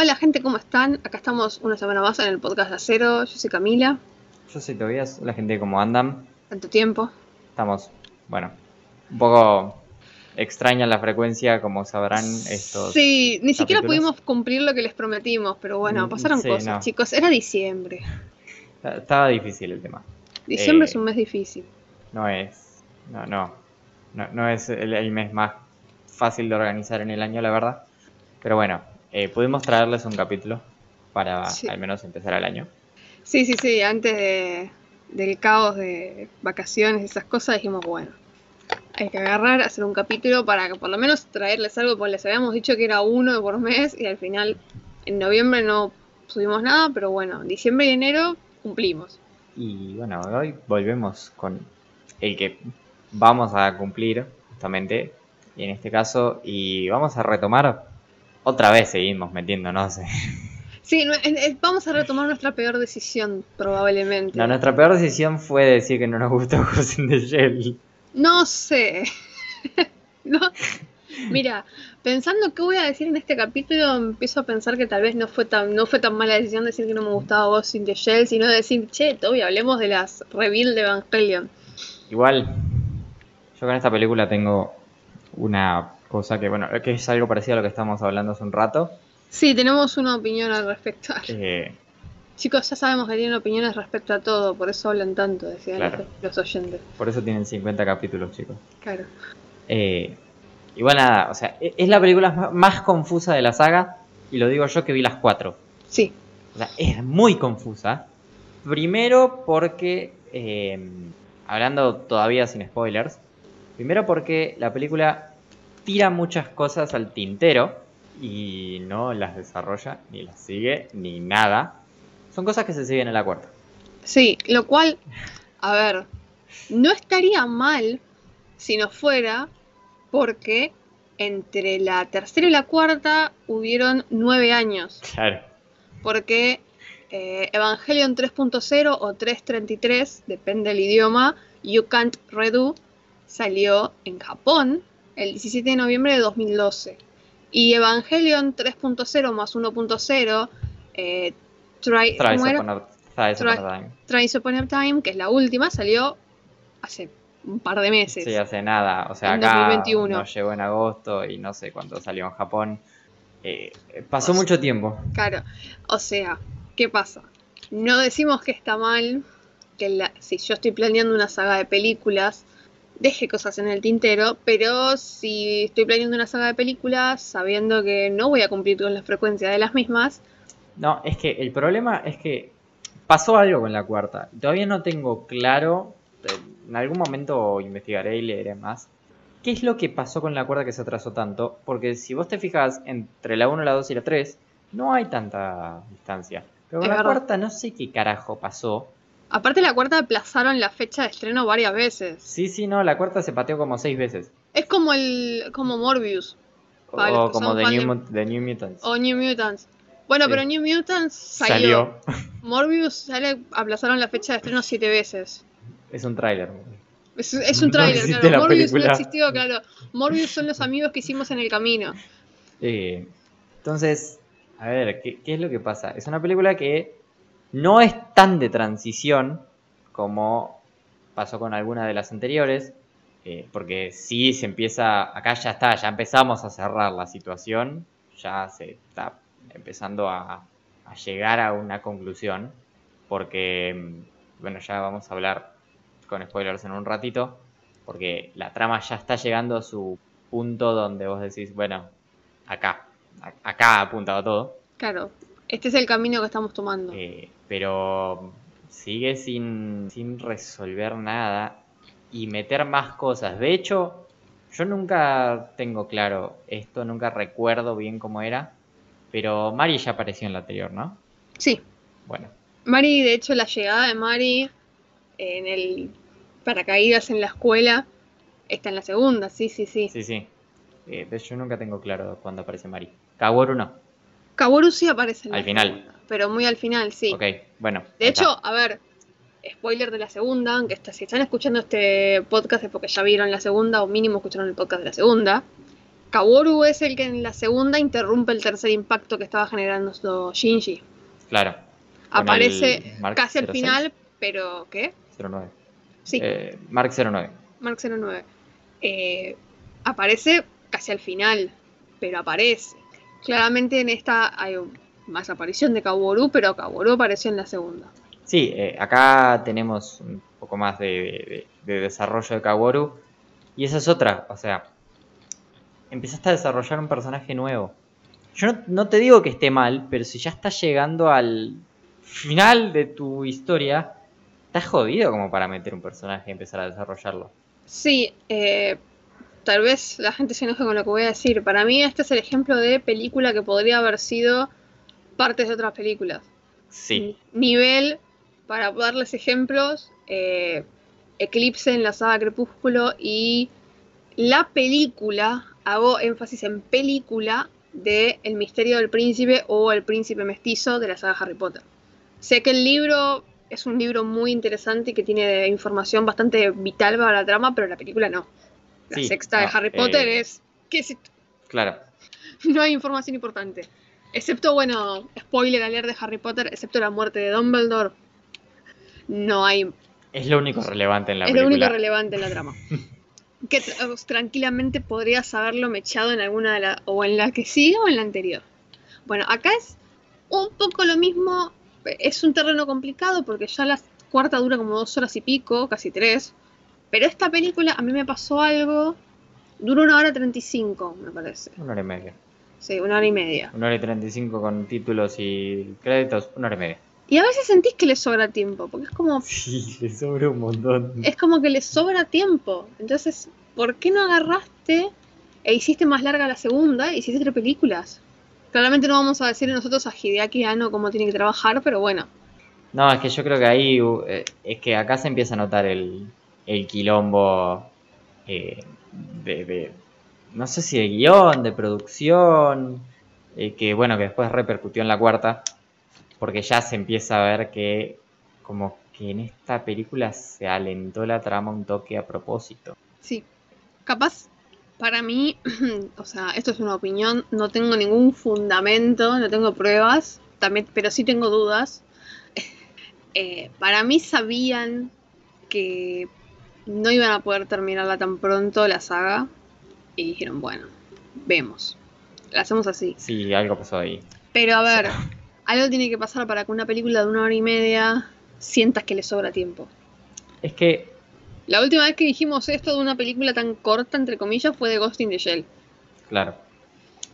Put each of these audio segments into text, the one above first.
Hola gente, ¿cómo están? Acá estamos una semana más en el podcast de Acero. Yo soy Camila. Yo soy Tobias. Hola gente, ¿cómo andan? Tanto tiempo. Estamos, bueno, un poco extraña la frecuencia, como sabrán estos. Sí, ni siquiera pudimos cumplir lo que les prometimos, pero bueno, Mm, pasaron sí, cosas, no. chicos. Era diciembre. Estaba difícil el tema. Diciembre Eh, es un mes difícil. No es. No, no. No, no es el, el mes más fácil de organizar en el año, la verdad. Pero bueno, eh, pudimos traerles un capítulo para Sí. al menos empezar el año. Sí, sí, sí, antes de- del caos de vacaciones y esas cosas dijimos, bueno, hay que agarrar, hacer un capítulo para que por lo menos traerles algo, porque les habíamos dicho que era uno por mes y al final en noviembre no subimos nada, pero bueno, diciembre y enero cumplimos. Y bueno, hoy volvemos con el que vamos a cumplir, justamente, y en este caso, y vamos a retomar, otra vez seguimos metiéndonos. Sí, vamos a retomar nuestra peor decisión, probablemente. No, nuestra peor decisión fue decir que no nos gustó Ghost in the Shell. No sé. no. Mira, pensando qué voy a decir en este capítulo, empiezo a pensar que tal vez no fue tan, no fue tan mala decisión decir que no me gustaba Ghost in the Shell, sino decir, che, Toby, hablemos de las reveal de Evangelion. Igual, yo con esta película tengo una cosa que, bueno, que es algo parecido a lo que estábamos hablando hace un rato. Sí, tenemos una opinión al respecto. Eh, Chicos, ya sabemos que tienen opiniones respecto a todo, por eso hablan tanto, decían Claro. los, los oyentes. por eso tienen 50 capítulos, chicos. Claro. Eh, igual nada, o sea, e- es la película ma- más confusa de la saga, y lo digo yo que vi las cuatro. Sí, O sea, es muy confusa. Primero porque, eh, hablando todavía sin spoilers, primero porque la película tira muchas cosas al tintero y no las desarrolla, ni las sigue, ni nada. Son cosas que se siguen en la cuarta. sí, lo cual, a ver, no estaría mal si no fuera porque entre la tercera y la cuarta hubieron nueve años. Claro. Porque eh, Evangelion 3.0 o 3.33, depende del idioma, You Can't Redo, salió en Japón el 17 de noviembre de 2012. Y Evangelion 3.0 más 1.0, eh, Try- Try- upon a time. Thrice Upon a Time, que es la última, salió hace un par de meses. Sí, hace nada. O sea, En acá 2021. nos llegó en agosto y no sé cuándo salió en Japón. Eh, pasó O sea- mucho tiempo. Claro, o sea, ¿qué pasa? No decimos que está mal que la- si yo estoy planeando una saga de películas, deje cosas en el tintero, pero si estoy planeando una saga de películas sabiendo que no voy a cumplir con la frecuencia de las mismas, No, es que el problema es que pasó algo con la cuarta. Todavía no tengo claro, eh, en algún momento investigaré y leeré más. ¿Qué es lo que pasó con la cuarta que se atrasó tanto? Porque si vos te fijas entre la 1, la 2 y la 3, no hay tanta distancia. Pero con Es la verdad. cuarta no sé qué carajo pasó. Aparte la cuarta aplazaron la fecha de estreno varias veces. Sí, sí, no, la cuarta se pateó como 6 veces. Es como el como Morbius O como The New, de- The New Mutants. o New Mutants. Bueno, Sí. pero New Mutants salió. Salió. Morbius sale, aplazaron la fecha de estreno siete veces. Es un tráiler. Es, es un tráiler, claro. la Morbius película. no existió, claro. Morbius son los amigos que hicimos en el camino. Eh, entonces, a ver, ¿qué, qué es lo que pasa? Es una película que no es tan de transición como pasó con alguna de las anteriores, eh, porque sí se empieza, acá ya está, ya empezamos a cerrar la situación, ya se está empezando a, llegar a una conclusión, porque, mm, bueno, ya vamos a hablar con spoilers en un ratito, porque la trama ya está llegando a su punto donde vos decís, bueno, acá, acá ha apuntado todo, Claro, este es el camino que estamos tomando. eh, pero sigue sin, sin resolver nada y meter más cosas. De hecho, yo nunca tengo claro esto, nunca recuerdo bien cómo era, pero Mari ya apareció en la anterior, ¿no? Sí, Bueno, Mari, de hecho, la llegada de Mari en el paracaídas en la escuela está en la segunda, sí, sí, sí. sí, sí. Eh, yo nunca tengo claro cuándo aparece Mari. Kaworu no. Kaworu sí aparece en la Al final. segunda, pero muy al final, sí. Ok, bueno. De hecho, está. a ver, spoiler de la segunda, aunque está- si están escuchando este podcast es porque ya vieron la segunda o mínimo escucharon el podcast de la segunda. Kaworu es el que en la segunda interrumpe el tercer impacto que estaba generando Shinji. Claro. Aparece casi al 06. final, pero ¿qué? 09. Sí, Eh, Mark 09. Mark 09. Eh, aparece casi al final, pero aparece. Claramente en esta hay más aparición de Kaworu, pero Kaworu apareció en la segunda. Sí, eh, acá tenemos un poco más de, de- de desarrollo de Kaworu. Y esa es otra, o sea, empezaste a desarrollar un personaje nuevo. Yo no, no te digo que esté mal, pero si ya estás llegando al final de tu historia, estás jodido como para meter un personaje y empezar a desarrollarlo. Sí, eh, tal vez la gente se enoje con lo que voy a decir. Para mí este es el ejemplo de película que podría haber sido partes de otras películas. Sí, Nivel, para darles ejemplos, eh, Eclipse en la saga Crepúsculo y la película, hago énfasis en película, de El misterio del príncipe o El príncipe mestizo de la saga Harry Potter. Sé que el libro es un libro muy interesante y que tiene información bastante vital para la trama, pero la película no. La Sí, sexta de Harry Potter eh, es... ¿Qué es esto? claro. No hay información importante. Excepto, bueno, spoiler alert de Harry Potter, excepto la muerte de Dumbledore. No hay. Es lo único relevante en la es lo único relevante en la trama. que tra- tranquilamente podrías haberlo mechado en alguna de las. o en la que sigue o en la anterior. Bueno, acá es un poco lo mismo. Es un terreno complicado porque ya la cuarta dura como dos horas y pico, casi tres. Pero esta película a mí me pasó algo. Dura una hora treinta y cinco, me parece. Una hora y media. Sí, una hora y media. Una hora y treinta y cinco con títulos y créditos, una hora y media. Y a veces sentís que le sobra tiempo, porque es como, Sí, le sobra un montón. es como que le sobra tiempo. Entonces, ¿por qué no agarraste e hiciste más larga la segunda e hiciste tres películas? Claramente no vamos a decirle nosotros a Hideaki Anno cómo tiene que trabajar, pero bueno. No, es que yo creo que ahí eh, es que acá se empieza a notar el, el quilombo eh, de, no sé si de guion, de producción, eh, que bueno, que después repercutió en la cuarta, porque ya se empieza a ver que como que en esta película se alentó la trama un toque a propósito. Sí. Capaz, para mí, o sea, esto es una opinión, no tengo ningún fundamento, no tengo pruebas, también, pero sí tengo dudas. Eh, para mí sabían que no iban a poder terminarla tan pronto la saga y dijeron, bueno, vemos, la hacemos así. Sí, algo pasó ahí. Pero a ver, algo tiene que pasar para que una película de una hora y media sientas que le sobra tiempo. Es que, La última vez que dijimos esto de una película tan corta, entre comillas, fue de Ghost in the Shell. claro.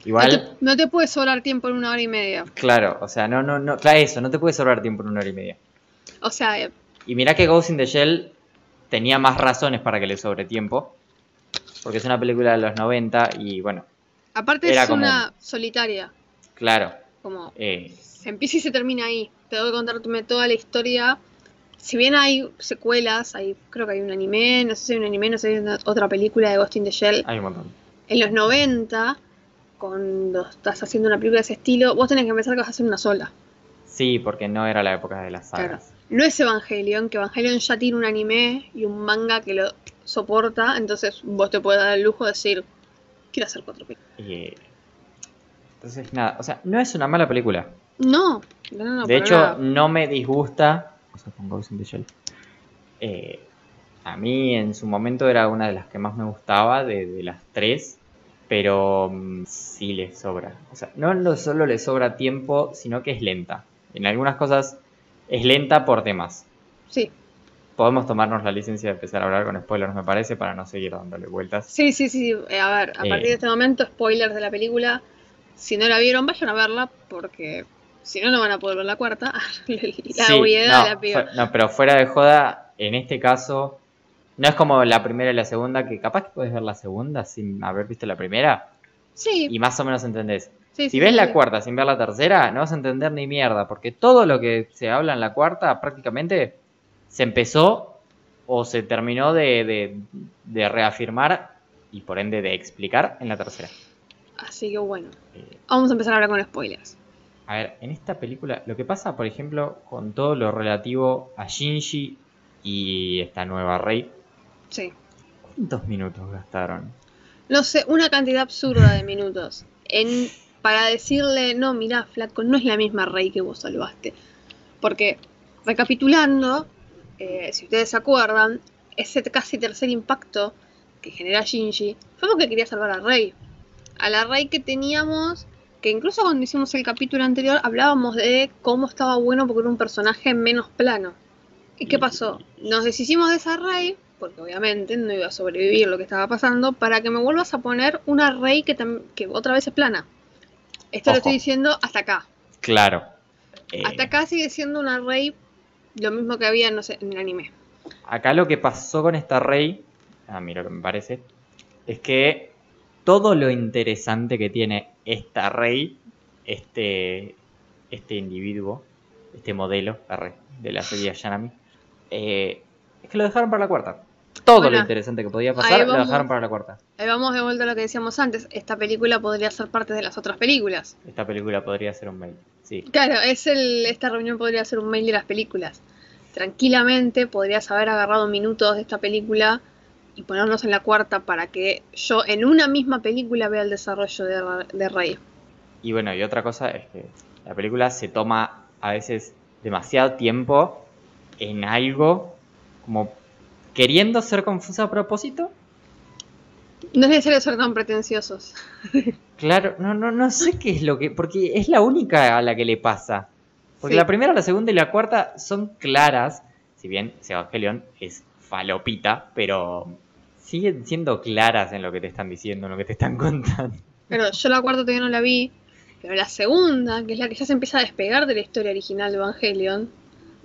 No Igual, te, no te puede sobrar tiempo en una hora y media. claro, o sea, no, no, no, claro, eso, no te puede sobrar tiempo en una hora y media. O sea, eh, Y mirá que Ghost in the Shell tenía más razones para que le sobre tiempo. Porque es una película de los 90 y bueno, aparte Era es como- una solitaria. claro. Como eh, se empieza y se termina ahí. Tengo que contarte toda la historia. Si bien hay secuelas, hay, creo que hay un anime, no sé si hay un anime, no sé si hay una- otra película de Ghost in the Shell. hay un montón. En los 90, cuando estás haciendo una película de ese estilo, vos tenés que empezar que vas a hacer una sola. Sí, porque no era la época de las Claro. No es Evangelion, que Evangelion ya tiene un anime y un manga que lo soporta, entonces vos te puedes dar el lujo de decir, quiero hacer cuatro películas. Entonces, nada, o sea, no es una mala película. No, no, no, no, de hecho, nada. no me disgusta. O sea, con Ghost in the Shell. Eh, a mí en su momento era una de las que más me gustaba de, de las tres. Pero mm, sí le sobra. O sea, no lo- solo le sobra tiempo, sino que es lenta. En algunas cosas es lenta por temas. Sí, Podemos tomarnos la licencia de empezar a hablar con spoilers, me parece, para no seguir dándole vueltas. sí, sí, sí. a ver, a Eh. partir de este momento, spoilers de la película. Si no la vieron, vayan a verla, porque si no, no van a poder ver la cuarta. la Sí, obviedad no, de la no, pero fuera de joda, en este caso, no es como la primera y la segunda, que capaz que puedes ver la segunda sin haber visto la primera Sí, y más o menos entendés. Sí, Si ves la cuarta sin ver la tercera, no vas a entender ni mierda, porque todo lo que se habla en la cuarta prácticamente se empezó o se terminó de, de- de reafirmar y por ende de explicar en la tercera. Así que bueno, Eh, vamos a empezar a hablar con spoilers. A ver, en esta película, lo que pasa, por ejemplo, con todo lo relativo a Shinji y esta nueva rey, Sí. ¿cuántos minutos gastaron? no sé, una cantidad absurda de minutos en, para decirle, no, mirá, flaco, no es la misma Rey que vos salvaste. Porque, recapitulando, eh, si ustedes se acuerdan, ese casi tercer impacto que genera Shinji fue porque quería salvar a Rey. A la Rey que teníamos, que incluso cuando hicimos el capítulo anterior hablábamos de cómo estaba bueno porque era un personaje menos plano. ¿Y qué pasó? Nos deshicimos de esa Rey, porque obviamente no iba a sobrevivir lo que estaba pasando, para que me vuelvas a poner una Rey que, que otra vez es plana. Esto lo estoy diciendo hasta acá. Claro. Hasta eh, acá sigue siendo una Rey lo mismo que había, no sé, en el anime. Acá lo que pasó con esta Rey, a mí lo que me parece, es que todo lo interesante que tiene esta Rey, este, este individuo, este modelo de la serie Yanami, eh, es que lo dejaron para la cuarta. Todo lo interesante que podía pasar lo dejaron para la cuarta. Ahí vamos de vuelta a lo que decíamos antes. Esta película podría ser parte de las otras películas. Esta película podría ser un mail, sí. Claro, es el, esta reunión podría ser un mail de las películas. Tranquilamente podrías haber agarrado minutos de esta película y ponernos en la cuarta para que yo en una misma película vea el desarrollo de, de Rey. Y bueno, y otra cosa es que la película se toma a veces demasiado tiempo en algo como queriendo ser confusa a propósito. No es necesario ser tan pretenciosos. claro, no, no, no sé qué es lo que. Porque es la única a la que le pasa. Porque la primera, la segunda y la cuarta son claras. Si bien Evangelion es falopita, pero siguen siendo claras en lo que te están diciendo, en lo que te están contando. Pero yo la cuarta todavía no la vi. Pero la segunda, que es la que ya se empieza a despegar de la historia original de Evangelion,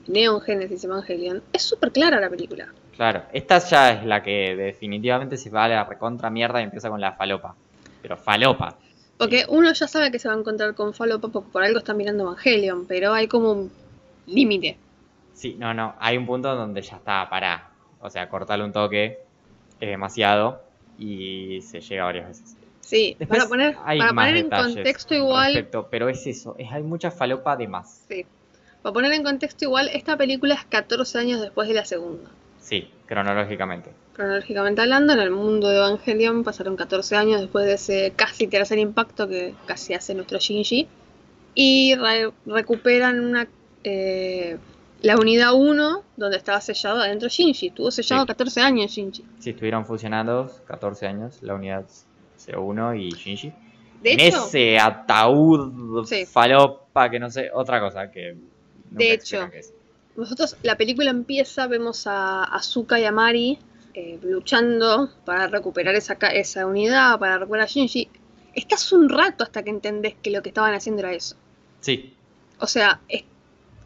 Neon Genesis Evangelion, es súper clara la película. Claro, esta ya es la que definitivamente se va a la recontra mierda y empieza con la falopa. Pero falopa. Porque uno ya sabe que se va a encontrar con falopa porque por algo está mirando Evangelion, pero hay como un límite. Sí, no, no, hay un punto donde ya está, para. O sea, cortarle un toque es demasiado y se llega varias veces. Sí, para poner, para poner en contexto igual. pero es eso, es, hay mucha falopa de más. Sí. Para poner en contexto igual, esta película es 14 años después de la segunda. Sí, cronológicamente. Cronológicamente hablando, en el mundo de Evangelion pasaron 14 años después de ese casi tercer impacto que casi hace nuestro Shinji. Y recuperan una eh, la unidad 1 donde estaba sellado adentro Shinji. Estuvo sellado 14 años Shinji. Sí, estuvieron fusionados 14 años la unidad C1 y Shinji. De en ese ataúd falopa que no sé, otra cosa que... De hecho, nosotros, la película empieza, vemos a Azuka y a Mari eh, luchando para recuperar esa, esa unidad, para recuperar a Shinji. Estás un rato hasta que entendés que lo que estaban haciendo era eso. Sí. O sea,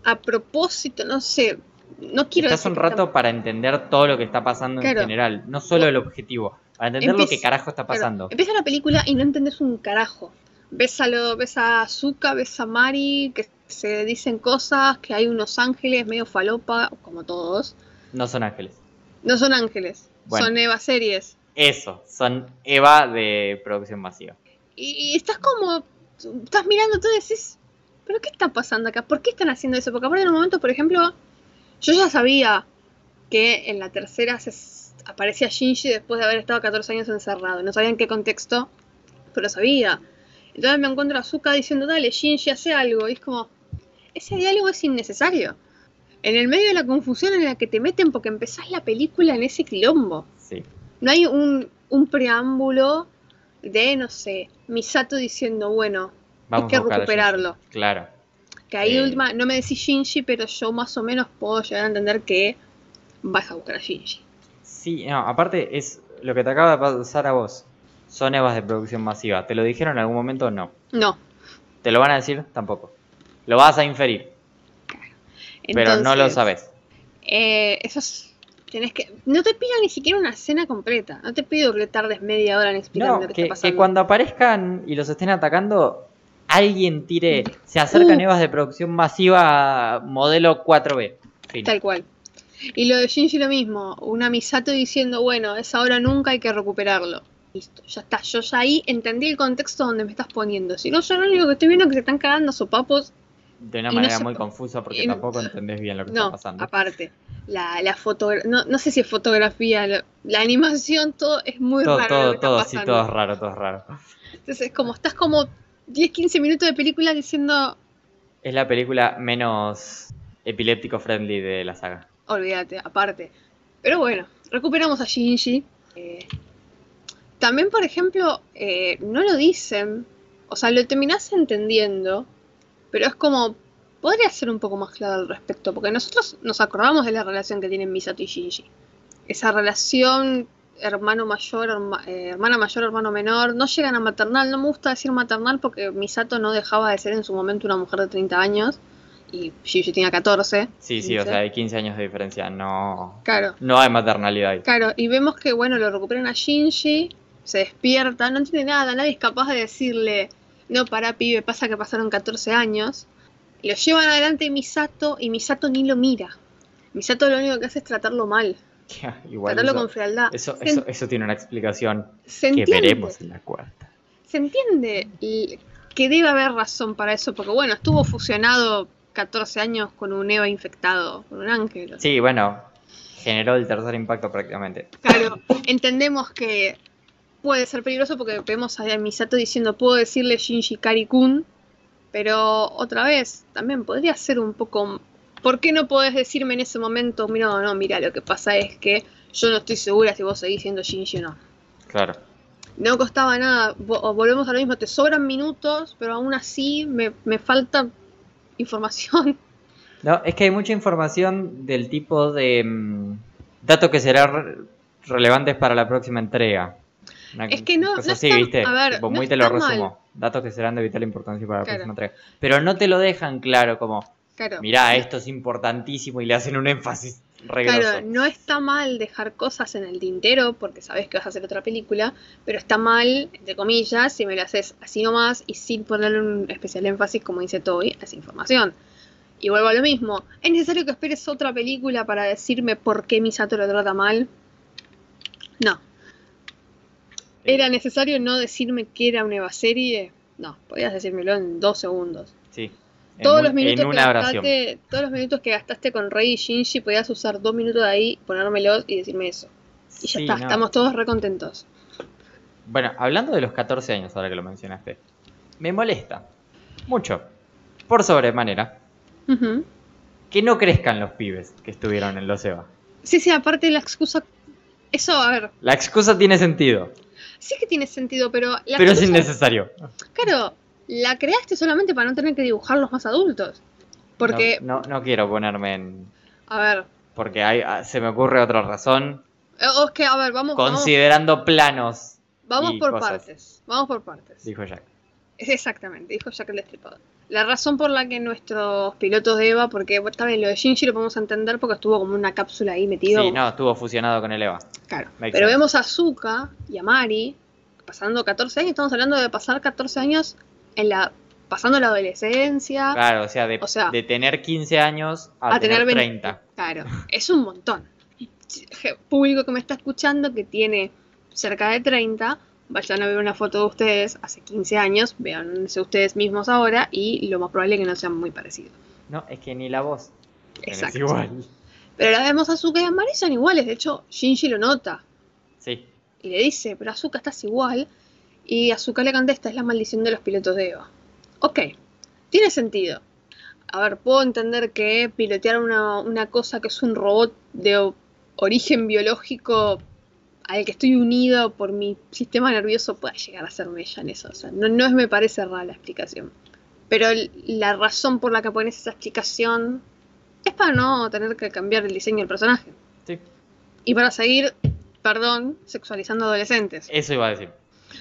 a propósito, no sé, no quiero Estás un rato para entender todo lo que está pasando en general, no solo el objetivo, para entender lo que carajo está pasando. Empieza la película y no entendés un carajo. Ves a, lo, ves a Azuka, ves a Mari, que se dicen cosas, que hay unos ángeles medio falopa, como todos. No son ángeles. No son ángeles, son Eva series. Eso, son Eva de producción masiva. Y, estás como, estás mirando y decís, ¿pero qué está pasando acá? ¿Por qué están haciendo eso? Porque aparte en un momento, por ejemplo, yo ya sabía que en la tercera se aparecía Shinji después de haber estado 14 años encerrado. No sabía en qué contexto, pero sabía. Entonces me encuentro a Azuka diciendo, dale, Shinji, hace algo. Y es como, ese diálogo es innecesario. En el medio de la confusión en la que te meten porque empezás la película en ese quilombo. Sí. No hay un, preámbulo de, no sé, Misato diciendo, bueno, hay que recuperarlo. Claro. Que ahí eh, última, no me decís Shinji, pero yo más o menos puedo llegar a entender que vas a buscar a Shinji. Sí, no, aparte es lo que te acaba de pasar a vos. Son evas de producción masiva. ¿Te lo dijeron en algún momento? No. No. ¿Te lo van a decir? Tampoco. Lo vas a inferir. pero no lo sabes. Eh, eso Tienes que, no te pido ni siquiera una escena completa. No te pido que tardes media hora en explicar lo que, está pasando. Que cuando aparezcan y los estén atacando, alguien tire. Se acercan uh. evas de producción masiva modelo 4B. Tal cual. Y lo de Shinji lo mismo. Una Misato diciendo, bueno, es ahora nunca, hay que recuperarlo. Listo, ya está. Yo ya ahí entendí el contexto donde me estás poniendo. Si no, yo lo único que estoy viendo es que se están cagando sopapos de una no manera se muy confusa porque y- tampoco entendés bien lo que No, está pasando. aparte, la, la foto, no, no sé si es fotografía, la, la animación, todo es muy Todo, raro. todo, todo, sí, todo es raro, todo es raro. Entonces es como, estás como 10, 15 minutos de película diciendo, Es la película menos epiléptico friendly de la saga. olvídate, aparte. Pero bueno, recuperamos a Shinji. Eh, también, por ejemplo, eh, no lo dicen, o sea, lo terminás entendiendo, pero es como, podría ser un poco más claro al respecto, porque nosotros nos acordamos de la relación que tienen Misato y Shinji. Esa relación hermano mayor, herma- eh, hermana mayor, hermano menor, no llegan a maternal, no me gusta decir maternal porque Misato no dejaba de ser en su momento una mujer de 30 años y Shinji tenía 14. Sí, sí, o 15. sea, hay 15 años de diferencia, no, Claro, no hay maternalidad ahí. Claro, y vemos que, bueno, lo recuperan a Shinji, se despierta, no entiende nada, nadie es capaz de decirle, no, para pibe, pasa que pasaron 14 años. Lo llevan adelante Misato y Misato ni lo mira. Misato lo único que hace es tratarlo mal, Igual tratarlo eso, con frialdad. eso, se, eso, eso tiene una explicación que entiende, veremos en la cuarta. se entiende y que debe haber razón para eso, porque bueno, estuvo fusionado 14 años con un Eva infectado, con un ángel. Sí, bueno, generó el tercer impacto prácticamente. Claro, entendemos que puede ser peligroso porque vemos a Misato diciendo puedo decirle Shinji Kari-kun, pero otra vez también podría ser un poco... ¿Por qué no podés decirme en ese momento, no, no, mira, lo que pasa es que yo no estoy segura si vos seguís siendo Shinji o no? Claro. No costaba nada, vo- volvemos a lo mismo, te sobran minutos, pero aún así me, me falta información. No, es que hay mucha información del tipo de mm, datos que serán re- relevantes para la próxima entrega. Una Es que no- cosa no así, está- ¿viste? a ver, Tipo, no muy te lo mal. resumo. Datos que serán de vital importancia para la Claro. próxima entrega. Pero no te lo dejan claro como, Claro. mirá, esto es importantísimo y le hacen un énfasis regroso. Claro, no está mal dejar cosas en el tintero porque sabes que vas a hacer otra película, pero está mal, entre comillas, si me lo haces así nomás y sin ponerle un especial énfasis, como dice Toby, a esa información. Y vuelvo a lo mismo, ¿es necesario que esperes otra película para decirme por qué Misato lo trata mal? No. ¿Era necesario no decirme que era una Eva serie? No, podías decírmelo en dos segundos. Sí. Todos un- los minutos que gastaste, todos los minutos que gastaste con Rey y Shinji, podías usar dos minutos de ahí, ponérmelos y decirme eso. Y ya Sí, está, no. estamos todos recontentos. Bueno, hablando de los 14 años, ahora que lo mencionaste, me molesta mucho, por sobremanera, que no crezcan los pibes que estuvieron en los EVA. Sí, sí, aparte la excusa. Eso, a ver, La excusa tiene sentido, sí que tiene sentido, pero la pero es innecesario. Claro, la creaste solamente para no tener que dibujarlos más adultos. Porque, No, no, no quiero ponerme en... a ver, Porque hay, ah, se me ocurre otra razón, eh, o es que, a ver, vamos, vamos, considerando planos, vamos y por cosas. partes. Vamos por partes. dijo Jack. Exactamente, dijo Jack el Destripador. La razón por la que nuestros pilotos de Eva, porque está bien, lo de Shinji lo podemos entender porque estuvo como una cápsula ahí metido. Sí, no, estuvo fusionado con el EVA. Claro. Pero sense. vemos a Azuka y a Mari pasando 14 años, estamos hablando de pasar 14 años en la pasando la adolescencia. Claro, o sea, de, O sea, de tener 15 años a, a tener, tener 20. 30. Claro, es un montón. Público que me está escuchando que tiene cerca de 30, vayan a ver una foto de ustedes hace 15 años, véanse ustedes mismos ahora y lo más probable es que no sean muy parecidos. No, es que ni la voz es igual. Pero la vemos a Azuka y a Mari son iguales, de hecho Shinji lo nota Sí, y le dice, pero Azuka estás igual. Y Azuka le contesta, es la maldición de los pilotos de Eva. Ok, tiene sentido. A ver, puedo entender que pilotear una, una cosa que es un robot de origen biológico al que estoy unido por mi sistema nervioso pueda llegar a ser ella en eso. O sea, no, no es- me parece rara la explicación. Pero el- la razón por la que pones esa explicación es para no tener que cambiar el diseño del personaje. sí. Y para seguir, perdón, sexualizando adolescentes. Eso iba a decir.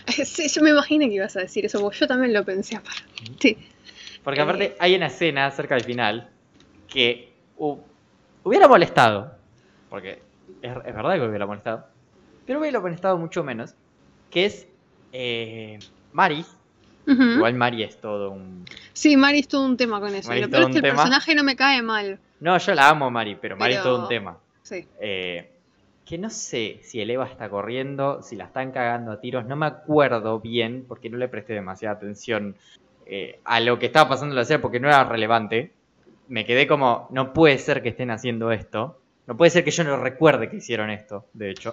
Sí, yo me imaginé que ibas a decir eso, porque yo también lo pensé aparte. Porque aparte hay una escena cerca del final que hu- hubiera molestado. Porque es, es verdad que hubiera molestado. Pero hubiera molestado mucho menos. Que es eh, Mari. Igual Mari es todo un... Sí, Mari es todo un tema con eso. Mari es peor es que el tema. personaje no me cae mal. No, yo la amo Mari, pero Mari es todo un tema. Sí. Eh, que no sé si el Eva está corriendo, si la están cagando a tiros, no me acuerdo bien porque no le presté demasiada atención eh, a lo que estaba pasando en la serie porque no era relevante, me quedé como, no puede ser que estén haciendo esto. No puede ser que yo no recuerde que hicieron esto, de hecho.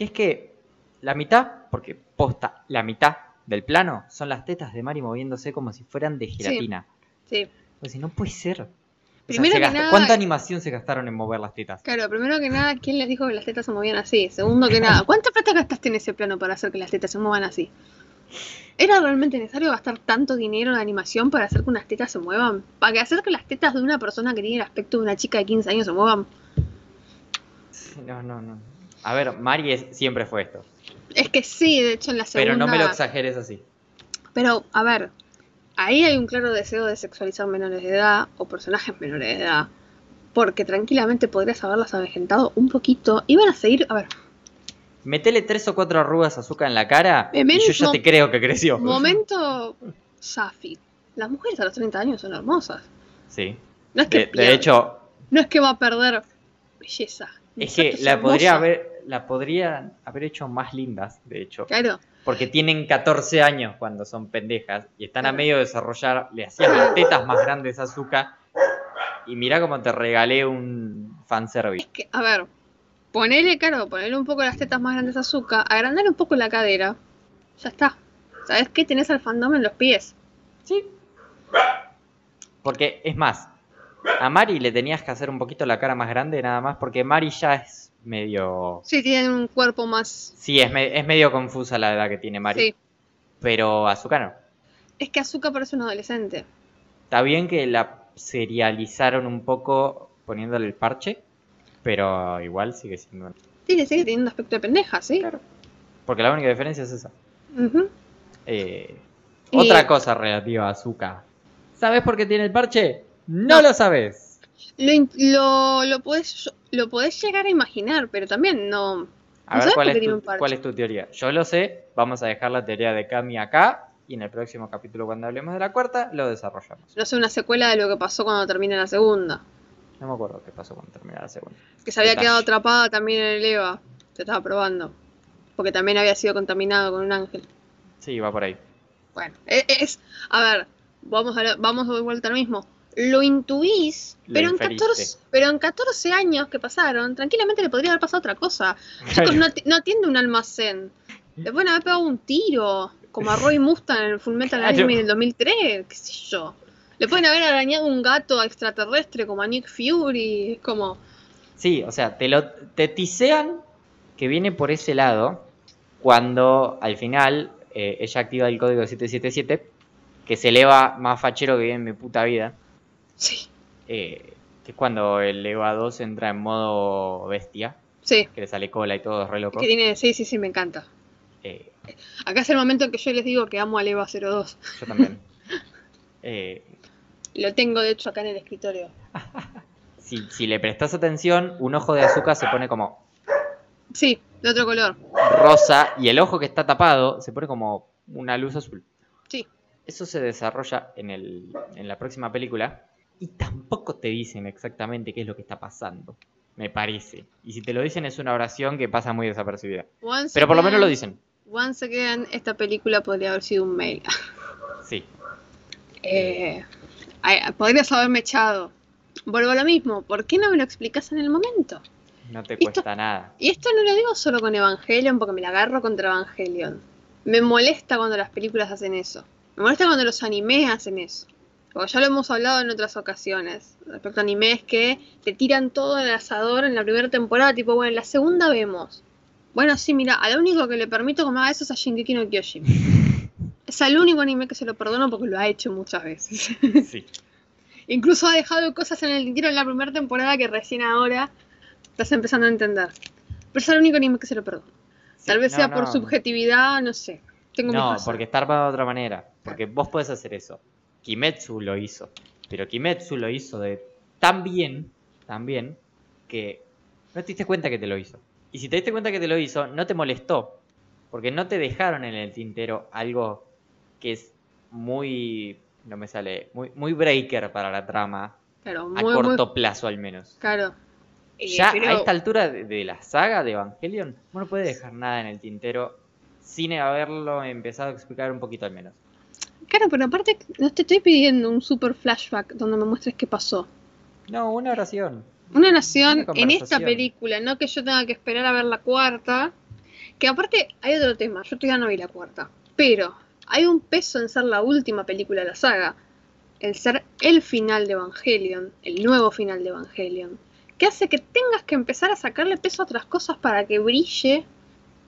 Que es que la mitad, porque posta, la mitad del plano son las tetas de Mari moviéndose como si fueran de gelatina. Sí. Pues si no puede ser. O sea, Primero se que nada- ¿Cuánta animación se gastaron en mover las tetas? Claro, primero que nada, ¿quién les dijo que las tetas se movían así? Segundo que nada, ¿cuánta plata gastaste en ese plano para hacer que las tetas se muevan así? ¿Era realmente necesario gastar tanto dinero en animación para hacer que unas tetas se muevan? ¿Para que hacer que las tetas de una persona que tiene el aspecto de una chica de 15 años se muevan? No, no, no. A ver, Mari es- siempre fue esto. Es que sí, de hecho en la segunda... Pero no me lo exageres así. Pero, a ver, ahí hay un claro deseo de sexualizar menores de edad o personajes menores de edad. Porque tranquilamente podrías haberlas avejentado un poquito. Iban a seguir, a ver, Metele tres o cuatro arrugas azúcar en la cara Eh, y yo ya te creo que creció. momento Safi. Las mujeres a los 30 años son hermosas. Sí. No es que, De, de hecho, no es que va a perder belleza. es que la podría haber, la podrían haber hecho más lindas, de hecho. Claro, Porque tienen 14 años cuando son pendejas y están a medio de desarrollar. Le hacían las tetas más grandes a Azúcar. Y mira cómo te regalé un fanservice. es que, a ver, ponele, claro, ponele un poco las tetas más grandes a azúcar, agrandar un poco la cadera. Ya está. ¿Sabes qué? Tenés al fandom en los pies. Sí. Porque, es más, a Mari le tenías que hacer un poquito la cara más grande nada más, porque Mari ya es medio... Sí, tienen un cuerpo más. Sí, es, me- es medio confusa la edad que tiene Mari. Sí. Pero Azúcar no. Es que Azúcar parece un adolescente. Está bien que la serializaron un poco poniéndole el parche, pero igual sigue siendo... Sí, sigue teniendo un aspecto de pendeja, ¿sí? Porque la única diferencia es esa. Eh, Y- Otra cosa relativa a Azúcar. ¿Sabes por qué tiene el parche? No, No. lo sabes. Lo, lo, lo, podés, lo podés llegar a imaginar, pero también no. A ¿No ver, ¿cuál es, tu, cuál es tu teoría? Yo lo sé, vamos a dejar la teoría de Cami acá y en el próximo capítulo cuando hablemos de la cuarta lo desarrollamos. No sé, una secuela de lo que pasó cuando termina la segunda. No me acuerdo qué pasó cuando terminara la segunda. Que se había Detalle. quedado atrapada también en el EVA. Se estaba probando. Porque también había sido contaminado con un ángel. Sí, va por ahí. Bueno, e- es. A ver, vamos a, vamos de vuelta al mismo. Lo intuís, Lo pero en, inferiste. 14, pero en 14 años que pasaron, tranquilamente le podría haber pasado otra cosa. Chicos, no, ati- no atiende un almacén. Le pueden haber pegado un tiro, como a Roy Mustang en el Full Metal Claro. Anime del 2003, qué sé yo. Le pueden haber arañado un gato extraterrestre como a Nick Fury, como... Sí, o sea, te lo te tisean que viene por ese lado cuando al final eh, ella activa el código 777 que se eleva más fachero que viene en mi puta vida. Sí, eh, que es cuando el EVA 2 entra en modo bestia, sí, que le sale cola y todo, es re loco. que tiene... Sí, sí, sí, me encanta. Eh, Acá es el momento en que yo les digo que amo al EVA 02. yo también. Eh, Lo tengo, de hecho, acá en el escritorio. si, si le prestas atención, un ojo de azúcar se pone como Sí, de otro color. rosa y el ojo que está tapado se pone como una luz azul. Sí. Eso se desarrolla en, el, en la próxima película y tampoco te dicen exactamente qué es lo que está pasando, me parece. Y si te lo dicen es una oración que pasa muy desapercibida. Once Pero por lo menos lo dicen. Once again, esta película podría haber sido un mail. Sí. Eh, podrías haberme echado. Vuelvo a lo mismo. ¿Por qué no me lo explicas en el momento? No te Esto- cuesta nada. Y esto no lo digo solo con Evangelion, porque me la agarro contra Evangelion. Me molesta cuando las películas hacen eso. Me molesta cuando los animes hacen eso. Porque ya lo hemos hablado en otras ocasiones. Respecto a animes que te tiran todo el asador en la primera temporada, tipo, bueno, en la segunda vemos. Bueno, sí, mira, a lo único que le permito que me haga eso es a Shingeki no Kyojin. Es el único anime que se lo perdono porque lo ha hecho muchas veces. Sí. Incluso ha dejado cosas en el tintero en la primera temporada que recién ahora estás empezando a entender. Pero es el único anime que se lo perdono. Tal vez no, sea por subjetividad, no sé. Tengo No, porque está armado de otra manera. Porque vos podés hacer eso. Kimetsu lo hizo. Pero Kimetsu lo hizo de tan bien, tan bien, que no te diste cuenta que te lo hizo. Y si te diste cuenta que te lo hizo, no te molestó. Porque no te dejaron en el tintero algo que es muy. No me sale. Muy, muy breaker para la trama. Claro, A corto muy plazo al menos. claro. Eh, Ya pero- a esta altura de, de la saga de Evangelion, uno no puede dejar nada en el tintero sin haberlo empezado a explicar un poquito al menos. Claro, pero aparte no te estoy pidiendo un super flashback donde me muestres qué pasó. No, una oración. Una oración Una en esta película, no que yo tenga que esperar a ver la cuarta. Que aparte hay otro tema, yo todavía no vi la cuarta. Pero hay un peso en ser la última película de la saga. En ser el final de Evangelion, el nuevo final de Evangelion. Que hace que tengas que empezar a sacarle peso a otras cosas para que brille.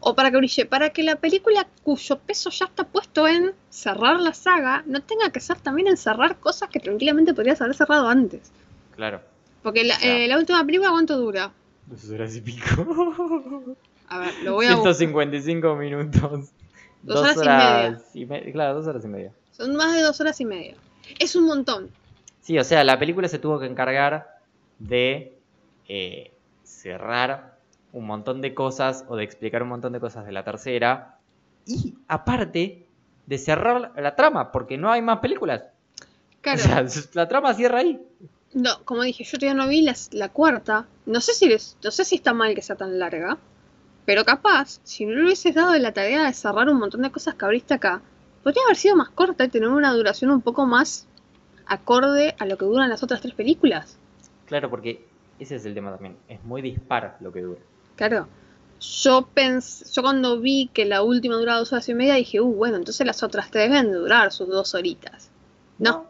O para que brille, para que la película cuyo peso ya está puesto en cerrar la saga, no tenga que ser también en cerrar cosas que tranquilamente podrías haber cerrado antes. Claro. Porque la, Claro. eh, la última película, ¿cuánto dura? Dos horas y pico. A ver, lo voy a buscar. 155 minutos. Dos horas y media. y me- Claro, dos horas y media. Son más de dos horas y media. Es un montón. Sí, o sea, la película se tuvo que encargar de eh, cerrar un montón de cosas o de explicar un montón de cosas de la tercera. Y aparte de cerrar la trama, porque no hay más películas. Claro. O sea, la trama cierra ahí. No, como dije, yo todavía no vi la, la cuarta. No sé si les- no sé si está mal que sea tan larga. Pero capaz, si no le hubieses dado la tarea de cerrar un montón de cosas que abriste acá, podría haber sido más corta y tener una duración un poco más acorde a lo que duran las otras tres películas. Claro, porque ese es el tema también. Es muy dispar lo que dura. Claro. Yo pensé, yo cuando vi que la última duraba dos horas y media dije, uh, bueno, entonces las otras tres deben de durar sus dos horitas. No.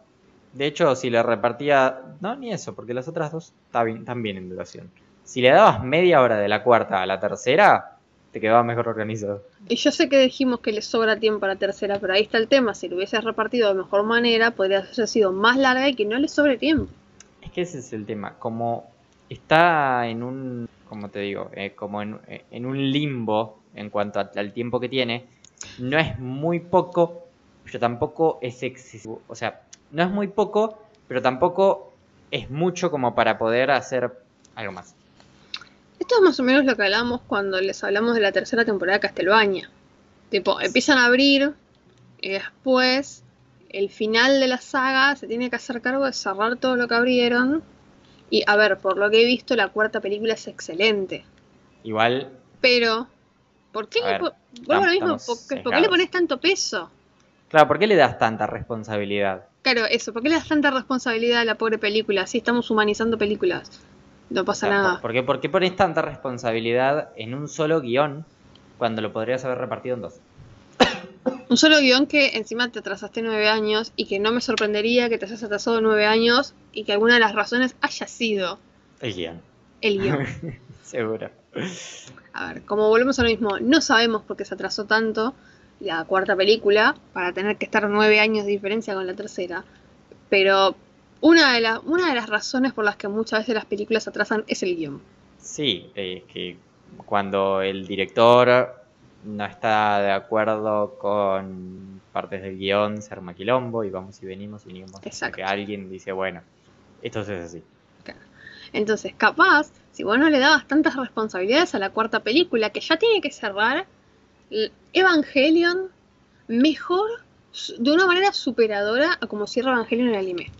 De hecho, si le repartía. No, ni eso, porque las otras dos están bien en duración. Si le dabas media hora de la cuarta a la tercera, te quedaba mejor organizado. Y yo sé que dijimos que le sobra tiempo a la tercera, pero ahí está el tema. Si lo hubieses repartido de mejor manera, podría haber sido más larga y que no le sobre tiempo. Es que ese es el tema. Como está en un. Como te digo, eh, como en, en un limbo en cuanto al tiempo que tiene, no es muy poco, pero tampoco es excesivo. O sea, no es muy poco, pero tampoco es mucho como para poder hacer algo más. Esto es más o menos lo que hablamos cuando les hablamos de la tercera temporada de Castelbaña. Tipo, empiezan a abrir y después el final de la saga se tiene que hacer cargo de cerrar todo lo que abrieron. Y a ver, por lo que he visto, la cuarta película es excelente. Igual Pero, ¿por qué, ver, po- vuelvo a lo mismo, ¿por qué, por le pones tanto peso? Claro, ¿por qué le das tanta responsabilidad? Claro, eso, ¿por qué le das tanta responsabilidad a la pobre película? Así estamos humanizando películas. No pasa nada. ¿por, por qué, por qué pones tanta responsabilidad en un solo guion cuando lo podrías haber repartido en dos? Un solo guion que encima te atrasaste nueve años y que no me sorprendería que te hayas atrasado nueve años y que alguna de las razones haya sido El guion. el guion. Seguro. A ver, como volvemos a lo mismo, no sabemos por qué se atrasó tanto la cuarta película para tener que estar nueve años de diferencia con la tercera. Pero una de, las una de las razones por las que muchas veces las películas se atrasan es el guion. Sí, es que cuando el director no está de acuerdo con partes del guion, se arma quilombo y vamos y venimos y venimos. hasta Exacto. Que alguien dice, bueno, esto es así. Entonces, capaz, si vos no le dabas tantas responsabilidades a la cuarta película, que ya tiene que cerrar Evangelion mejor, de una manera superadora a como cierra Evangelion en el anime.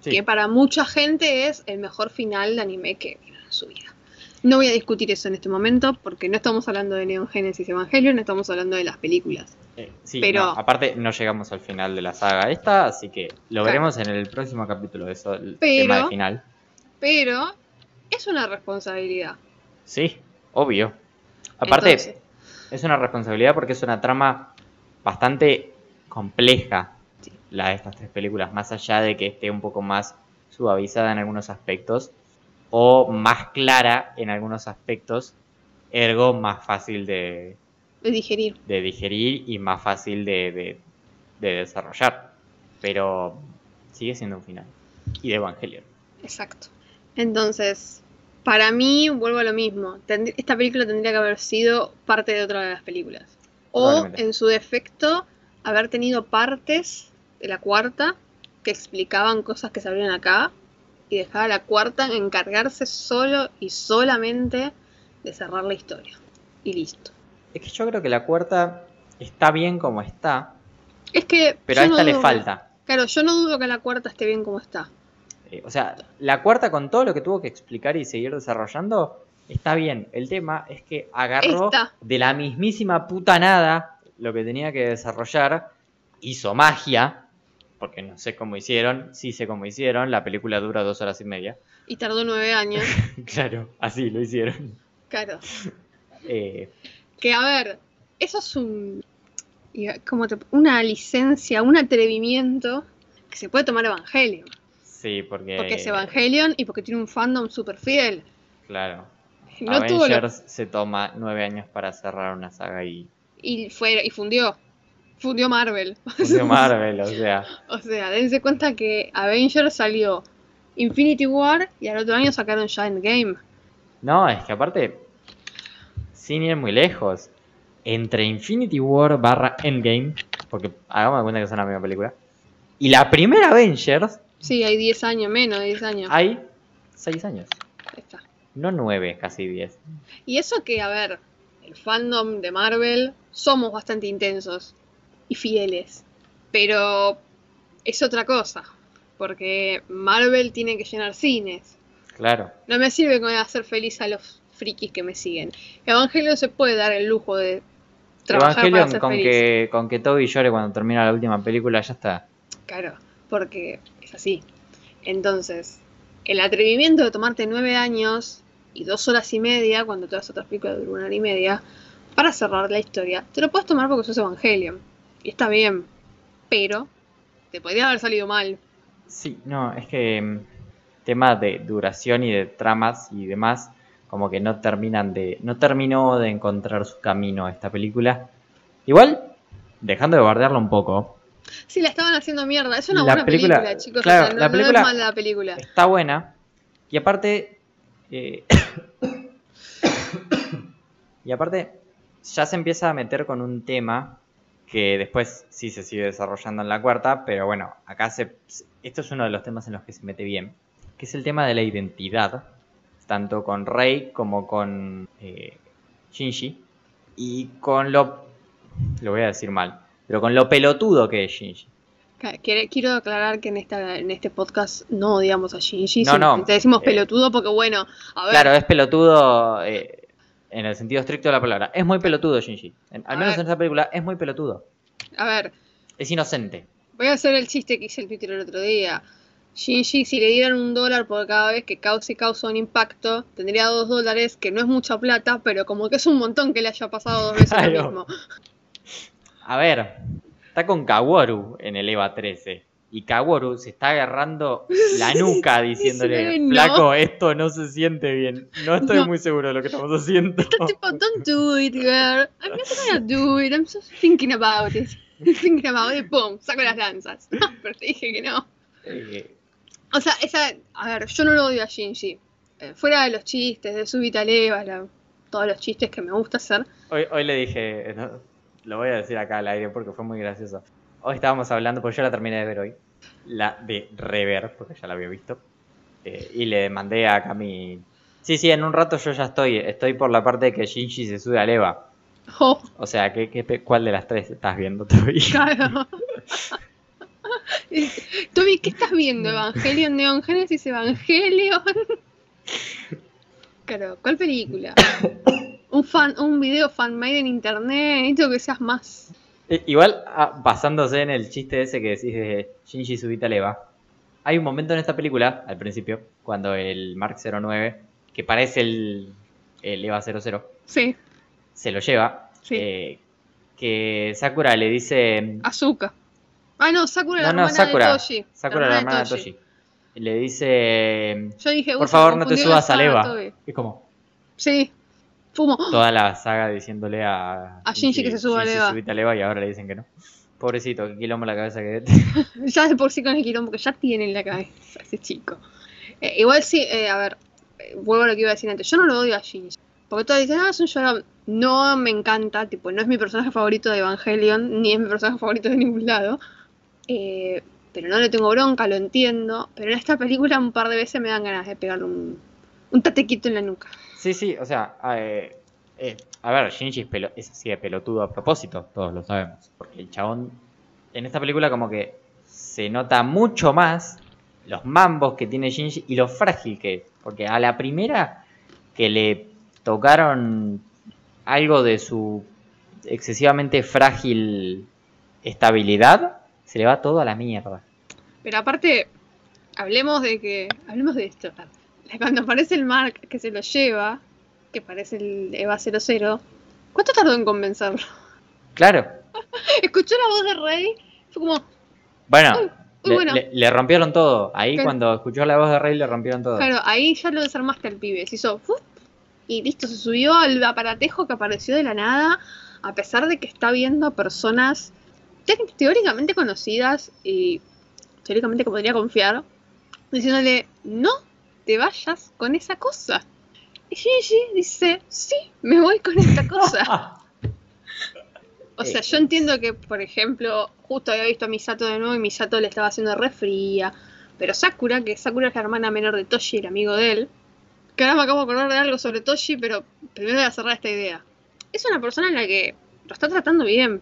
Sí. Que para mucha gente es el mejor final de anime que vieron en su vida. No voy a discutir eso en este momento porque no estamos hablando de Neon Genesis Evangelion, estamos hablando de las películas. Eh, sí, Pero- no, aparte no llegamos al final de la saga esta, así que lo Claro. veremos en el próximo capítulo de eso, el Pero- tema de final. Pero es una responsabilidad. Sí, obvio. Aparte, Entonces, es una responsabilidad porque es una trama bastante compleja, Sí. la de estas tres películas, más allá de que esté un poco más suavizada en algunos aspectos o más clara en algunos aspectos, ergo más fácil de, de digerir. de digerir y más fácil de, de- de desarrollar. Pero sigue siendo un final. Y de Evangelion. Exacto. Entonces, para mí, vuelvo a lo mismo. Esta película tendría que haber sido parte de otra de las películas. O, en su defecto, haber tenido partes de la cuarta que explicaban cosas que se abrieron acá y dejar a la cuarta encargarse solo y solamente de cerrar la historia. Y listo. Es que yo creo que la cuarta está bien como está, Es que. pero a no esta le falta. Claro, yo no dudo que la cuarta esté bien como está. Eh, o sea, la cuarta con todo lo que tuvo que explicar y seguir desarrollando, está bien. El tema es que agarró Esta. de la mismísima puta nada lo que tenía que desarrollar hizo magia, porque no sé cómo hicieron, sí sé cómo hicieron, la película dura dos horas y media. Y tardó nueve años. claro, así lo hicieron. Claro. Eh, Que a ver, eso es un. como te- una licencia, un atrevimiento que se puede tomar Evangelion. sí, porque... Porque es Evangelion y porque tiene un fandom súper fiel. Claro. No tuvo lo- Avengers se toma nueve años para cerrar una saga y... y, fue, y fundió. Fundió Marvel. Fundió Marvel, o sea... O sea, dense cuenta que Avengers salió Infinity War y al otro año sacaron ya Endgame. No, es que aparte, sin ir muy lejos, entre Infinity War barra Endgame, porque hagamos cuenta que son la misma película, y la primera Avengers, Sí, hay 10 años, menos de 10 años. hay 6 años. Ahí está. No 9, casi 10. Y eso que, a ver, el fandom de Marvel somos bastante intensos y fieles. Pero es otra cosa. Porque Marvel tiene que llenar cines. Claro. No me sirve con hacer feliz a los frikis que me siguen. Evangelion se puede dar el lujo de trabajar para Evangelion, ser con feliz. que, con que Toby llore cuando termina la última película, ya está. Claro, porque es así. Entonces, el atrevimiento de tomarte nueve años y dos horas y media, cuando todas las otras películas duran una hora y media, para cerrar la historia, te lo puedes tomar porque sos Evangelion. Y está bien, pero te podría haber salido mal. Sí, no, es que mm, tema de duración y de tramas y demás, como que no terminan de. no terminó de encontrar su camino esta película. Igual, dejando de bardearla un poco, Sí, la estaban haciendo mierda. Es una La buena película, película- chicos. claro, o sea, no, la no película- es mala la película. está buena. Y aparte. eh, y aparte, ya se empieza a meter con un tema que después sí se sigue desarrollando en la cuarta, pero bueno, acá se. Esto es uno de los temas en los que se mete bien, que es el tema de la identidad, tanto con Rey como con eh, Shinji, y con lo. Lo voy a decir mal, pero con lo pelotudo que es Shinji. Quiero aclarar que en, esta, en este podcast no odiamos a Shinji. No, no, Te decimos eh, pelotudo porque, bueno, a ver. Claro, es pelotudo eh, en el sentido estricto de la palabra. Es muy pelotudo Shinji. En- al A menos ver. en esta película es muy pelotudo. A ver, Es inocente. Voy a hacer el chiste que hice el Twitter el otro día. Shinji, si le dieran un dólar por cada vez que cause causa un impacto, tendría dos dólares, que no es mucha plata, pero como que es un montón que le haya pasado dos veces lo Claro. mismo. A ver, está con Kaworu en el EVA 13. Y Kaworu se está agarrando la nuca diciéndole, no. flaco, esto no se siente bien. No estoy No. muy seguro de lo que estamos haciendo. Está tipo, don't do it, girl. I'm not gonna do it. I'm just thinking about it. Thinking about it, pum, saco las lanzas. pero te dije que no. Eh, O sea, esa, a ver, yo no lo odio a Shinji. Eh, fuera de los chistes, de su Vitaleva, la- todos los chistes que me gusta hacer. hoy, hoy le dije, lo voy a decir acá al aire porque fue muy gracioso. Hoy estábamos hablando, porque yo la terminé de ver hoy, la de rever, porque ya la había visto. eh, y le mandé a Cami. Sí, sí, en un rato yo ya estoy. Estoy por la parte de que Shinji se sube al EVA. Oh, O sea, ¿qué, qué cuál de las tres estás viendo todavía? claro. Toby, ¿qué estás viendo? ¿Evangelion, Neon Genesis, Evangelion? Claro, ¿cuál película? Un fan, un video fanmade en internet, necesito que seas más. Eh, Igual, ah, basándose en el chiste ese que decís de Shinji subita al EVA, hay un momento en esta película, al principio, cuando el Mark 09, que parece el, el EVA 00, Sí, se lo lleva, Sí. eh, que Sakura le dice... Azuka. Ah, no, Sakura, la No, no, hermana Sakura. de Toshi. Sakura, la hermana de Toshi. Le dice... Yo dije, Por favor, no te subas la al saga, EVA. Toby. Es como Sí, fumo. toda la saga diciéndole a... A Shinji que se suba al Shinji, EVA. subite al EVA y ahora le dicen que no. Pobrecito, qué quilombo la cabeza que... Ya de por sí con el quilombo que ya tiene en la cabeza ese chico. Eh, igual sí, eh, a ver, eh, vuelvo a lo que iba a decir antes. Yo no lo odio a Shinji. Porque todos dicen, ah, es un llorón. No me encanta, tipo, no es mi personaje favorito de Evangelion, ni es mi personaje favorito de ningún lado. Eh, pero no le tengo bronca, lo entiendo. Pero en esta película un par de veces me dan ganas de pegarle un, un tatequito en la nuca. Sí, sí, o sea, eh, eh, a ver, Shinji es, pelo- es así de pelotudo a propósito, todos lo sabemos. Porque el chabón, en esta película como que se nota mucho más los mambos que tiene Shinji y lo frágil que es. Porque a la primera que le tocaron algo de su excesivamente frágil estabilidad, se le va todo a la mierda. Pero aparte, hablemos de que. Hablemos de esto. Cuando aparece el Mark que se lo lleva, que parece el Eva 00, ¿cuánto tardó en convencerlo? Claro. Escuchó la voz de Rey, fue como. Bueno, Uy, uy, le, bueno. le- le rompieron todo. Ahí Claro. cuando escuchó la voz de Rey le rompieron todo. Claro, ahí ya lo desarmaste al pibe. Se hizo. ¡fup! y listo, se subió al aparatejo que apareció de la nada, a pesar de que está viendo a personas te- teóricamente conocidas y teóricamente que podría confiar, diciéndole, no te vayas con esa cosa. Y Gigi dice, sí, me voy con esta cosa. O sea, yo entiendo que, por ejemplo, justo había visto a Misato de nuevo y Misato le estaba haciendo re fría. Pero Sakura, que Sakura es la hermana menor de Toshi, el amigo de él. Que ahora me acabo de acordar de algo sobre Toshi, pero primero voy a cerrar esta idea. Es una persona en la que lo está tratando bien.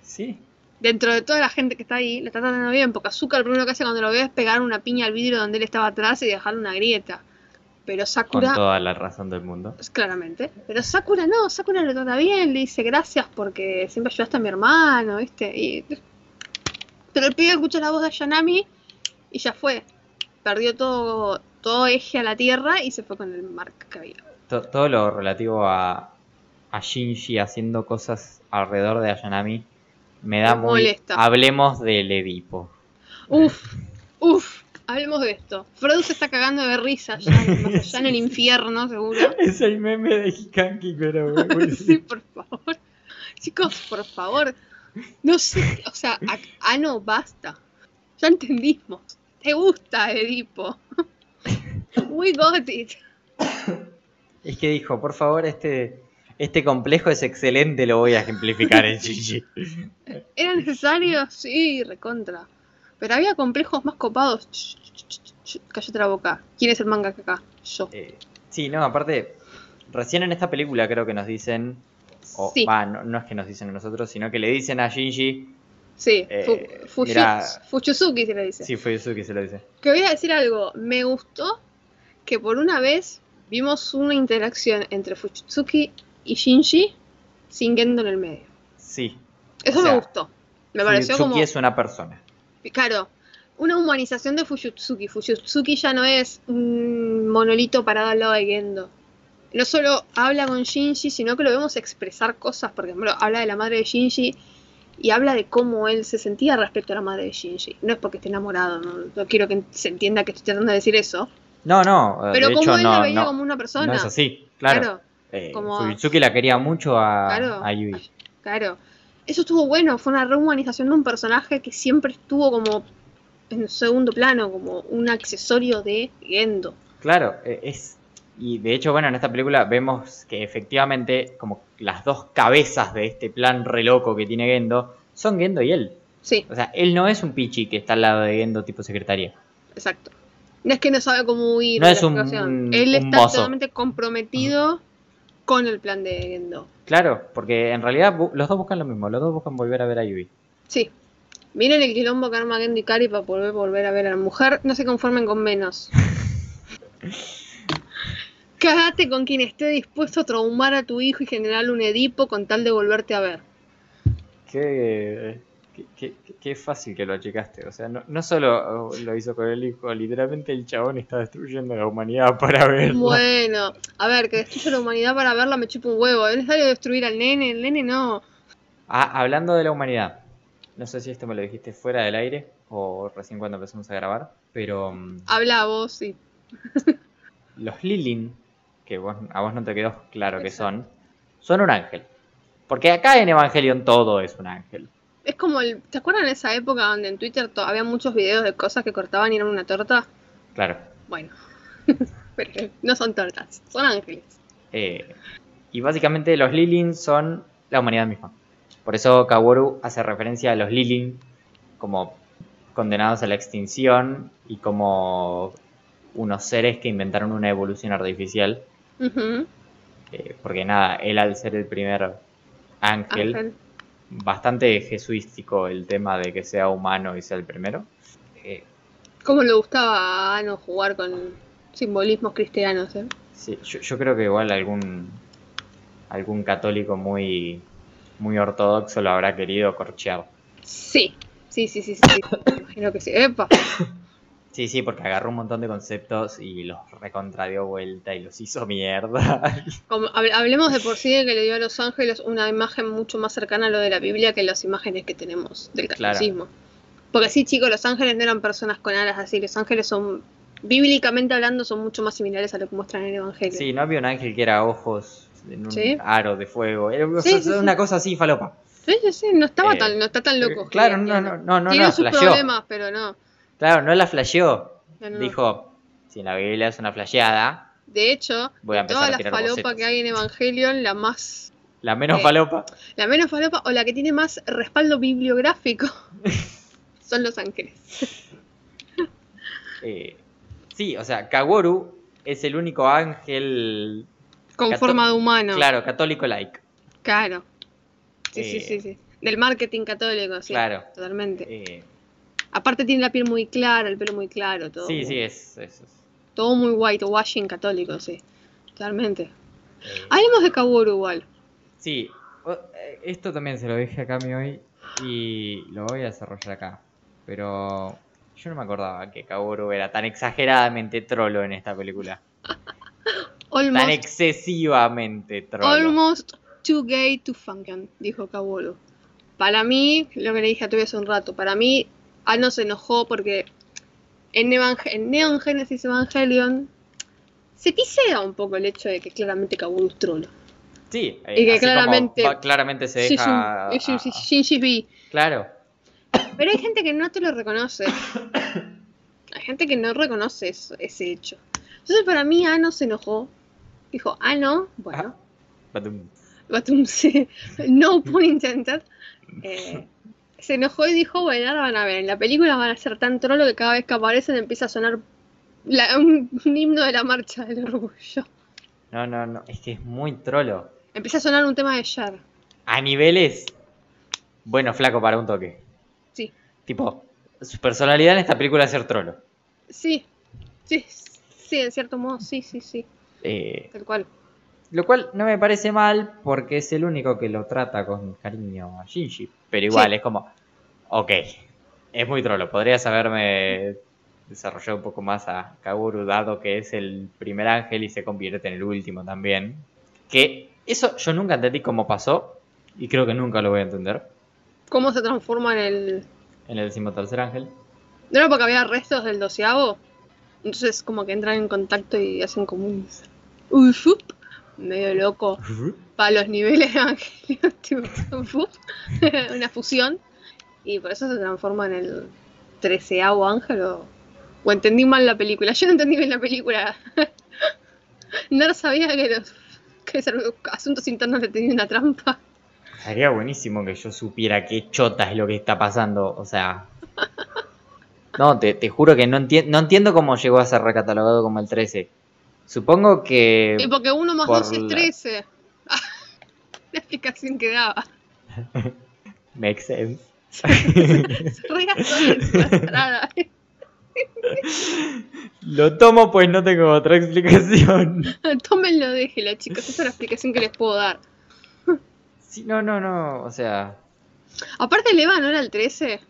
Sí. Dentro de toda la gente que está ahí, lo está tratando bien. Porque Azúcar lo primero que hace cuando lo ve es pegar una piña al vidrio donde él estaba atrás y dejarle una grieta. Pero Con Sakura. toda la razón del mundo. Claramente. Pero Sakura no, Sakura lo trata bien, le dice gracias porque siempre ayudaste a mi hermano, ¿viste? Y... Pero el pibe escucha la voz de Ayanami y ya fue. Perdió todo, todo eje a la tierra y se fue con el Mark que había. To- todo lo relativo a, a Shinji haciendo cosas alrededor de Ayanami me da Me muy... molesta. Hablemos del Edipo. Uf, uf, hablemos de esto. Freud se está cagando de risa ya, más allá en el infierno, seguro. Es el meme de Hikanki, pero... Sí, por favor. Chicos, por favor. No sé, o sea, a- Ano, basta. Ya entendimos. Te gusta Edipo. We got it. Es que dijo, por favor, este, este complejo es excelente, lo voy a ejemplificar en Shinji. ¿Era necesario? Sí, recontra. Pero había complejos más copados. Cállate la boca. ¿Quién es el manga acá? Yo. Eh, sí, no, aparte, recién en esta película creo que nos dicen, o Sí. no, no es que nos dicen a nosotros, sino que le dicen a Shinji, Sí, eh, Fu- Fuchuzuki se le dice. sí, fue Yusuke se lo dice. Que voy a decir algo. Me gustó que por una vez vimos una interacción entre Fuchitsuki y Shinji sin Gendo en el medio. Sí, Eso O sea, me gustó. Me pareció Fuyutsuki como. es una persona. Claro, una humanización de Fujitsuki. Fujitsuki ya no es un monolito parado al lado de Gendo. No solo habla con Shinji, sino que lo vemos expresar cosas. Por ejemplo, habla de la madre de Shinji y habla de cómo él se sentía respecto a la madre de Shinji. No es porque esté enamorado, no, no quiero que se entienda que estoy tratando de decir eso. No, no, Pero de como hecho él no, la veía no, como una persona. no es así, claro. Claro, Eh, como- Fuyutsuki la quería mucho a, Claro. a Yui. claro. Eso estuvo bueno, fue una rehumanización de un personaje que siempre estuvo como en segundo plano, como un accesorio de Gendo. Claro, eh, es. Y de hecho, bueno, en esta película vemos que efectivamente, como las dos cabezas de este plan re loco que tiene Gendo son Gendo y él. Sí, O sea, él no es un pichi que está al lado de Gendo tipo secretaria. exacto. No es que no sabe cómo huir No de es la un- situación. Él un está mozo. totalmente comprometido con el plan de Gendo. Claro, porque en realidad los dos buscan lo mismo, los dos buscan volver a ver a Yui. Sí. Miren el quilombo que arma Gendo y Kari para poder volver a ver a la mujer. No se conformen con menos. Cagate con quien esté dispuesto a traumar a tu hijo y generarle un Edipo con tal de volverte a ver. Qué, qué, qué- qué fácil que lo achicaste. O sea, no, no solo lo hizo con el hijo, literalmente el chabón está destruyendo la humanidad para verlo. Bueno, a ver, que destruya la humanidad para verla me chupa un huevo. Es necesario destruir al nene, el nene no. Ah, hablando de la humanidad, no sé si esto me lo dijiste fuera del aire o recién cuando empezamos a grabar, pero mm, Habla vos, sí. los Lilin, que vos- a vos no te quedó claro que son, son un ángel. Porque acá en Evangelion todo es un ángel. Es como el. ¿Te acuerdan de esa época donde en Twitter había muchos videos de cosas que cortaban y eran una torta? Claro. Bueno. Pero no son tortas, son ángeles. Eh, y básicamente los Lilin son la humanidad misma. Por eso Kaworu hace referencia a los Lilin como condenados a la extinción y como unos seres que inventaron una evolución artificial. Eh, porque nada, él al ser el primer ángel, Ángel. Bastante jesuístico el tema de que sea humano y sea el primero. Eh, ¿Cómo le gustaba a Ano jugar con simbolismos cristianos? eh? Sí, yo, yo creo que igual algún algún católico muy muy ortodoxo lo habrá querido corchear. Sí, sí, sí, sí, sí. imagino que sí. Epa. Sí, sí, porque agarró un montón de conceptos y los recontradió vuelta y los hizo mierda. Como, hablemos de por sí de que le dio a Los Ángeles una imagen mucho más cercana a lo de la Biblia que las imágenes que tenemos del Claro. catolicismo. Porque sí, chicos, los ángeles no eran personas con alas así. Los ángeles son, bíblicamente hablando, son mucho más similares a lo que muestran en el Evangelio. Sí, no había un ángel que era ojos en un Sí. aro de fuego. Era o Sí, sea, sí, sí. una cosa así, falopa. Sí, sí, sí, no estaba Eh, tan, no está tan loco. Claro, Gil, no, no, no, no, Tiene no, sus problemas, pero no. Claro, no la flasheó. no, no. Dijo, si en la Biblia es una flasheada, De hecho, Voy a de empezar todas a las tirar falopas bocetos. que hay en Evangelion, la más, la menos Eh. falopa. la menos falopa o la que tiene más respaldo bibliográfico son los ángeles. Eh, sí, o sea, Kaworu es el único ángel, Con forma de humano. claro, católico like. Claro. Sí, sí, Eh, sí, sí. Del marketing católico, sí. Claro. Totalmente. Aparte tiene la piel muy clara, el pelo muy claro, todo. sí, sí, es. es- es, Todo muy whitewashing católico, sí. Totalmente. eh, Hablemos de Kaworu igual. Sí, eh, esto también se lo dije a Cami hoy y lo voy a desarrollar acá. Pero yo no me acordaba que Kaworu era tan exageradamente trolo en esta película. Tan Almost, excesivamente trolo. almost too gay to function, dijo Kaworu. Para mí, lo que le dije a Toby hace un rato, para mí, Ano se enojó porque en, Neon Genesis Evangelion se tisea un poco el hecho de que claramente Kaworu es trolo. Sí, eh, Y que así claramente- claramente se Sí, deja. sí, sí, sí, B. Claro, Pero hay gente que no te lo reconoce. Hay gente que no reconoce eso- ese hecho. Entonces para mí Ano se enojó. Dijo, ah, no, bueno, Badum. Batum se- no pun intended. Eh, se enojó y dijo, bueno, ahora van a ver, en la película van a ser tan trolo que cada vez que aparecen empieza a sonar la- un, un himno de la marcha del orgullo. No, no, no, es que es muy trolo. Empieza a sonar un tema de Cher. A niveles. Bueno, flaco para un toque. Sí, Tipo, su personalidad en esta película es ser trolo. sí, sí, sí, en cierto modo, sí, sí, sí, Eh, tal cual. Lo cual no me parece mal porque es el único que lo trata con cariño a Shinji. Pero igual Sí. es como, ok, es muy trolo. Podrías haberme desarrollado un poco más a Kaworu dado que es el primer ángel y se convierte en el último también. Que eso yo nunca entendí cómo pasó y creo que nunca lo voy a entender. ¿Cómo se transforma en el, En el decimotercer ángel. No era porque había restos del doceavo. Entonces como que entran en contacto y hacen como un... un fup, medio loco. Para los niveles de Evangelion, tipo, una fusión. Y por eso se transforma en el treceavo ángel o... o entendí mal la película. Yo no entendí bien la película. no sabía que los que los asuntos internos le tenían una trampa. Sería buenísimo que yo supiera qué chota es lo que está pasando. O sea. No, te, te juro que no, enti- no entiendo cómo llegó a ser recatalogado como el 13. Supongo que. Y porque uno más por dos es la- trece. la explicación que daba. Makes sense. Lo tomo pues no tengo otra explicación. Tómenlo, déjelo, chicos. Esa es la explicación que les puedo dar. Sí, no, no, no. O sea. Aparte, el EVA no era el 13.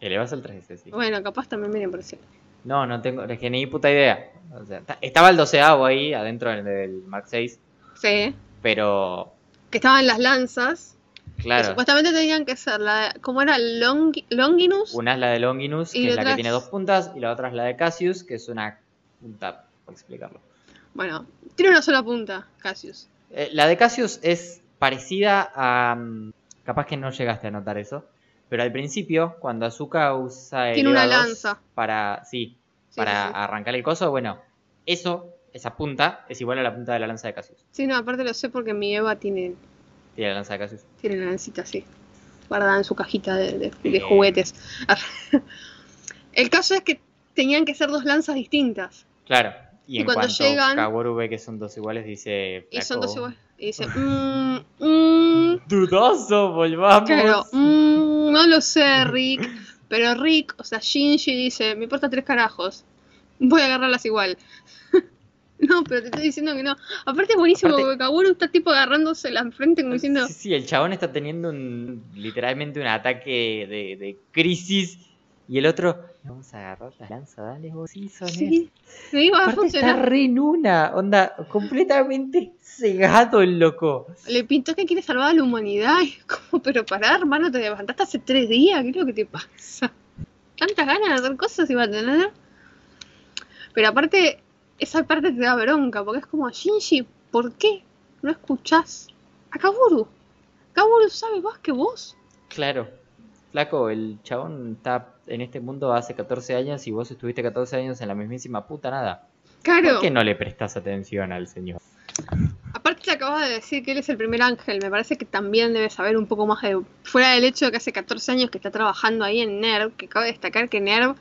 Elevas al 13, sí. Bueno, capaz también por eso. No, no tengo. Es que ni puta idea. O sea, ta- estaba el 12 ahí adentro del, del Mark 6. Sí. Pero. Que estaban las lanzas. Que Claro. supuestamente tenían que ser la. ¿Cómo era? Longi- Longinus. Una es la de Longinus, Y que es la que tiene dos puntas, y la otra es la de Cassius, que es una punta, por explicarlo. Bueno, tiene una sola punta, Cassius. Eh, la de Cassius es parecida a... mm, Capaz que no llegaste a notar eso, pero al principio, cuando Azuka usa Tiene una lanza. Para, sí, Sí, para sí, sí. arrancar el coso, bueno, eso, esa punta, es igual a la punta de la lanza de Cassius. Sí, no, aparte lo sé porque mi Eva tiene, Tiene la lanza de Cassius. tiene la lancita así. Guardada en su cajita de, de- de Bien. juguetes. el caso es que tenían que ser dos lanzas distintas. Claro. Y, Y en cuando cuanto llegan- Kaworu ve que son dos iguales, dice... Y son "Flaco, dos iguales. Y dice, mmm, mmm, Dudoso, volvamos. Claro, mm, no lo sé, Rick. Pero Rick, o sea, Shinji dice, me importa tres carajos. Voy a agarrarlas igual. No, pero te estoy diciendo que no. Aparte es buenísimo Aparte- porque Kaworu está tipo agarrándose la frente como diciendo, Sí, sí, el chabón está teniendo un literalmente un ataque de, de crisis y el otro, vamos a agarrar la lanza, dale vos, sí, son sí, me iba a Aparte está funcionar. re en una, onda, completamente cegado el loco. Le pintó que quiere salvar a la humanidad. Y como, pero pará, hermano, te levantaste hace tres días, ¿qué es lo que te pasa? Tantas ganas de hacer cosas iba a tener. Pero aparte, esa parte te da bronca, porque es como, Shinji, ¿por qué no escuchás a Kaworu? Kaworu sabe más que vos. Claro. Flaco, el chabón está en este mundo hace 14 años y vos estuviste 14 años en la mismísima puta nada. Claro. ¿Por qué no le prestas atención al señor? Aparte te acabas de decir que él es el primer ángel, me parece que también debe saber un poco más de... Fuera del hecho de que hace 14 años que está trabajando ahí en NERV, que cabe destacar que NERV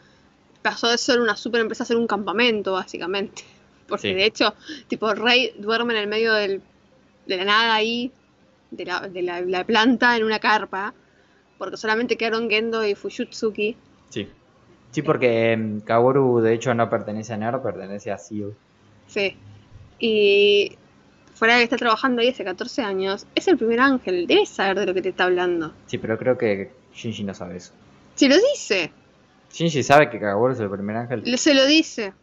pasó de ser una super empresa a ser un campamento, básicamente. Porque Sí. de hecho, tipo, Rey duerme en el medio del, de la nada ahí, de, la, de la, la planta, en una carpa, porque solamente quedaron Gendo y Fuyutsuki. Sí. Sí, porque Kaworu de hecho no pertenece a NER, pertenece a SEAL. Sí. Y fuera de que está trabajando ahí hace 14 años, es el primer ángel, debe saber de lo que te está hablando. Sí, pero creo que Shinji no sabe eso. Si lo dice, Shinji sabe que Kaworu es el primer ángel. le- se lo dice.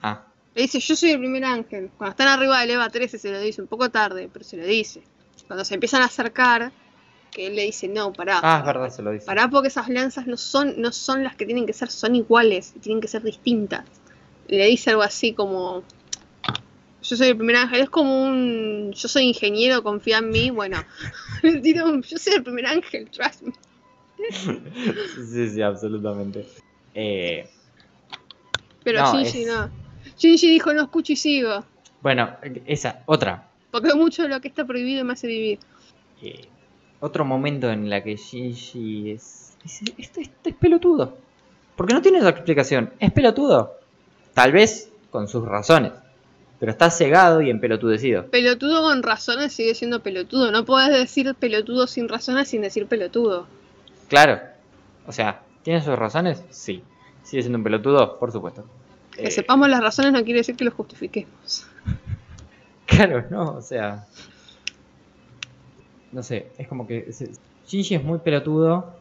Ah, Le dice, yo soy el primer ángel. Cuando están arriba del EVA 13 se lo dice, un poco tarde, pero se lo dice. Cuando se empiezan a acercar, que él le dice, no, pará. ah, es verdad, se lo dice. Pará porque esas lanzas no son, no son las que tienen que ser, son iguales, tienen que ser distintas. Le dice algo así como, yo soy el primer ángel, es como un, yo soy ingeniero, confía en mí, bueno, yo soy el primer ángel, trust me. Sí, sí, absolutamente. Eh, Pero No, Shinji es- no. Shinji dijo, no escucho y sigo, bueno, esa, otra. porque mucho de lo que está prohibido me hace vivir. Eh, otro momento en la que Shinji es, es, esto, esto es pelotudo. Porque no tiene otra explicación. Es pelotudo. Tal vez con sus razones. Pero está cegado y empelotudecido. Pelotudo con razones sigue siendo pelotudo. No podés decir pelotudo sin razones sin decir pelotudo. Claro. O sea, ¿tiene sus razones? Sí. ¿Sigue siendo un pelotudo? Por supuesto. Que Eh, sepamos las razones no quiere decir que los justifiquemos. Claro, no, o sea. No sé, es como que. Shinji es muy pelotudo,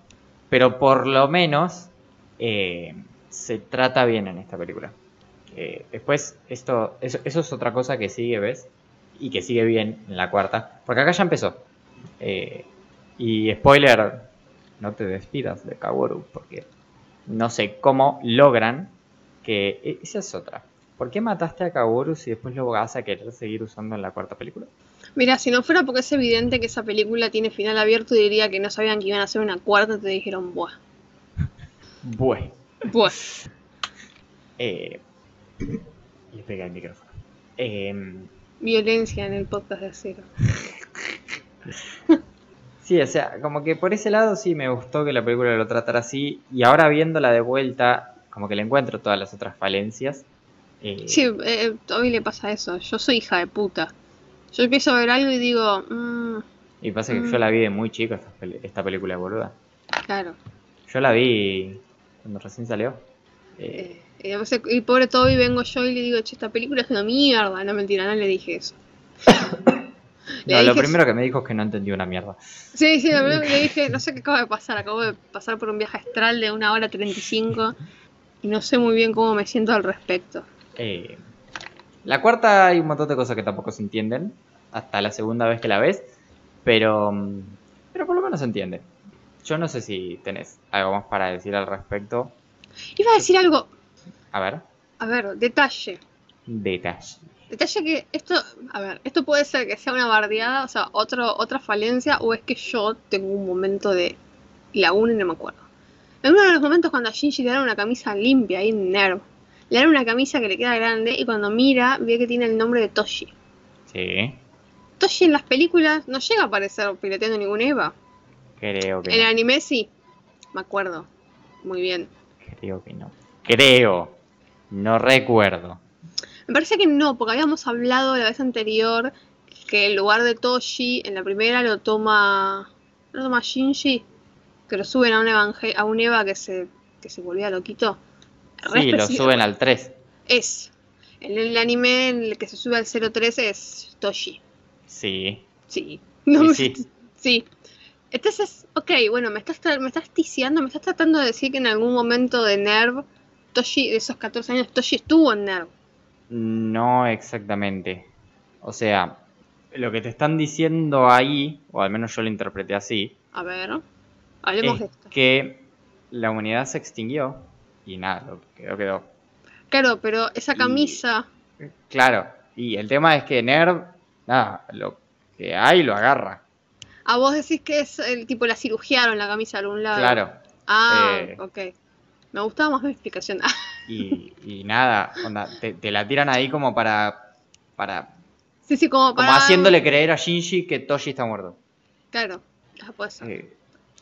pero por lo menos eh, se trata bien en esta película. Eh, después, esto eso, eso es otra cosa que sigue, ¿ves? Y que sigue bien en la cuarta. Porque acá ya empezó. Eh, y spoiler, no te despidas de Kaworu, porque no sé cómo logran que. e- Esa es otra. ¿Por qué mataste a Kaworu si después lo vas a querer seguir usando en la cuarta película? Mira, si no fuera porque es evidente que esa película tiene final abierto, diría que no sabían que iban a hacer una cuarta, te dijeron, buah. Bueno. Buah. Eh, le pega el micrófono. Eh, Violencia en el podcast de acero. sí, o sea, como que por ese lado sí me gustó que la película lo tratara así. Y ahora viéndola de vuelta, como que le encuentro todas las otras falencias. Eh, Sí, eh, a Toby le pasa eso. Yo soy hija de puta. Yo empiezo a ver algo y digo, mmm, Y pasa que Mm. yo la vi de muy chico esta, esta película de boluda. claro. Yo la vi cuando recién salió. Eh, Eh, y, pobre Toby vengo yo y le digo, che, esta película es una mierda. No, mentira, no le dije eso. Le no, lo primero que me dijo es que no entendió una mierda. Sí, sí, la verdad que le dije, no sé qué acaba de pasar, acabo de pasar por un viaje astral de una hora 35 y no sé muy bien cómo me siento al respecto. Eh, la cuarta hay un montón de cosas que tampoco se entienden hasta la segunda vez que la ves, pero, mm, pero por lo menos se entiende. Yo no sé si tenés algo más para decir al respecto. Iba a decir algo, A ver, a ver, detalle. detalle. Detalle que esto, a ver, esto puede ser que sea una bardeada, o sea, otro, otra falencia, o es que yo tengo un momento de laguna y no me acuerdo. En uno de los momentos cuando a Shinji le dan una camisa limpia ahí en Nerv, le dan una camisa que le queda grande y cuando mira ve que tiene el nombre de Toshi. Sí, Toshi en las películas no llega a aparecer piloteando ningún Eva. creo que En el no. anime sí, me acuerdo. Muy bien. Creo que no. Creo. No recuerdo. Me parece que no, porque habíamos hablado la vez anterior que el lugar de Toshi en la primera lo toma. ¿Lo toma Shinji? Que lo suben a un, evangel a un Eva que se, que se volvía loquito. Sí, lo suben al 3. Es. En el anime en el que se sube al 03 es Toshi. Sí. Sí. No me- sí. sí. Entonces, ok, bueno, me estás, me estás ticiando, me estás tratando de decir que en algún momento de Nerv, Toshi, de esos 14 años, Toshi estuvo en Nerv. No exactamente. O sea, lo que te están diciendo ahí, o al menos yo lo interpreté así, A ver, hablemos de es esto. que la humanidad se extinguió y nada, quedó quedó. Claro, pero esa Y- camisa, Claro, y el tema es que Nerd, nada, lo que hay lo agarra. a vos decís que es el tipo la cirugiaron la camisa de algún lado. Claro, Ah, Eh. ok. Me gustaba más mi explicación. y, y nada, onda, te, te la tiran ahí como para, para sí, sí, como como para... haciéndole creer a Shinji que Toshi está muerto. Claro, ah, puede ser. Eh,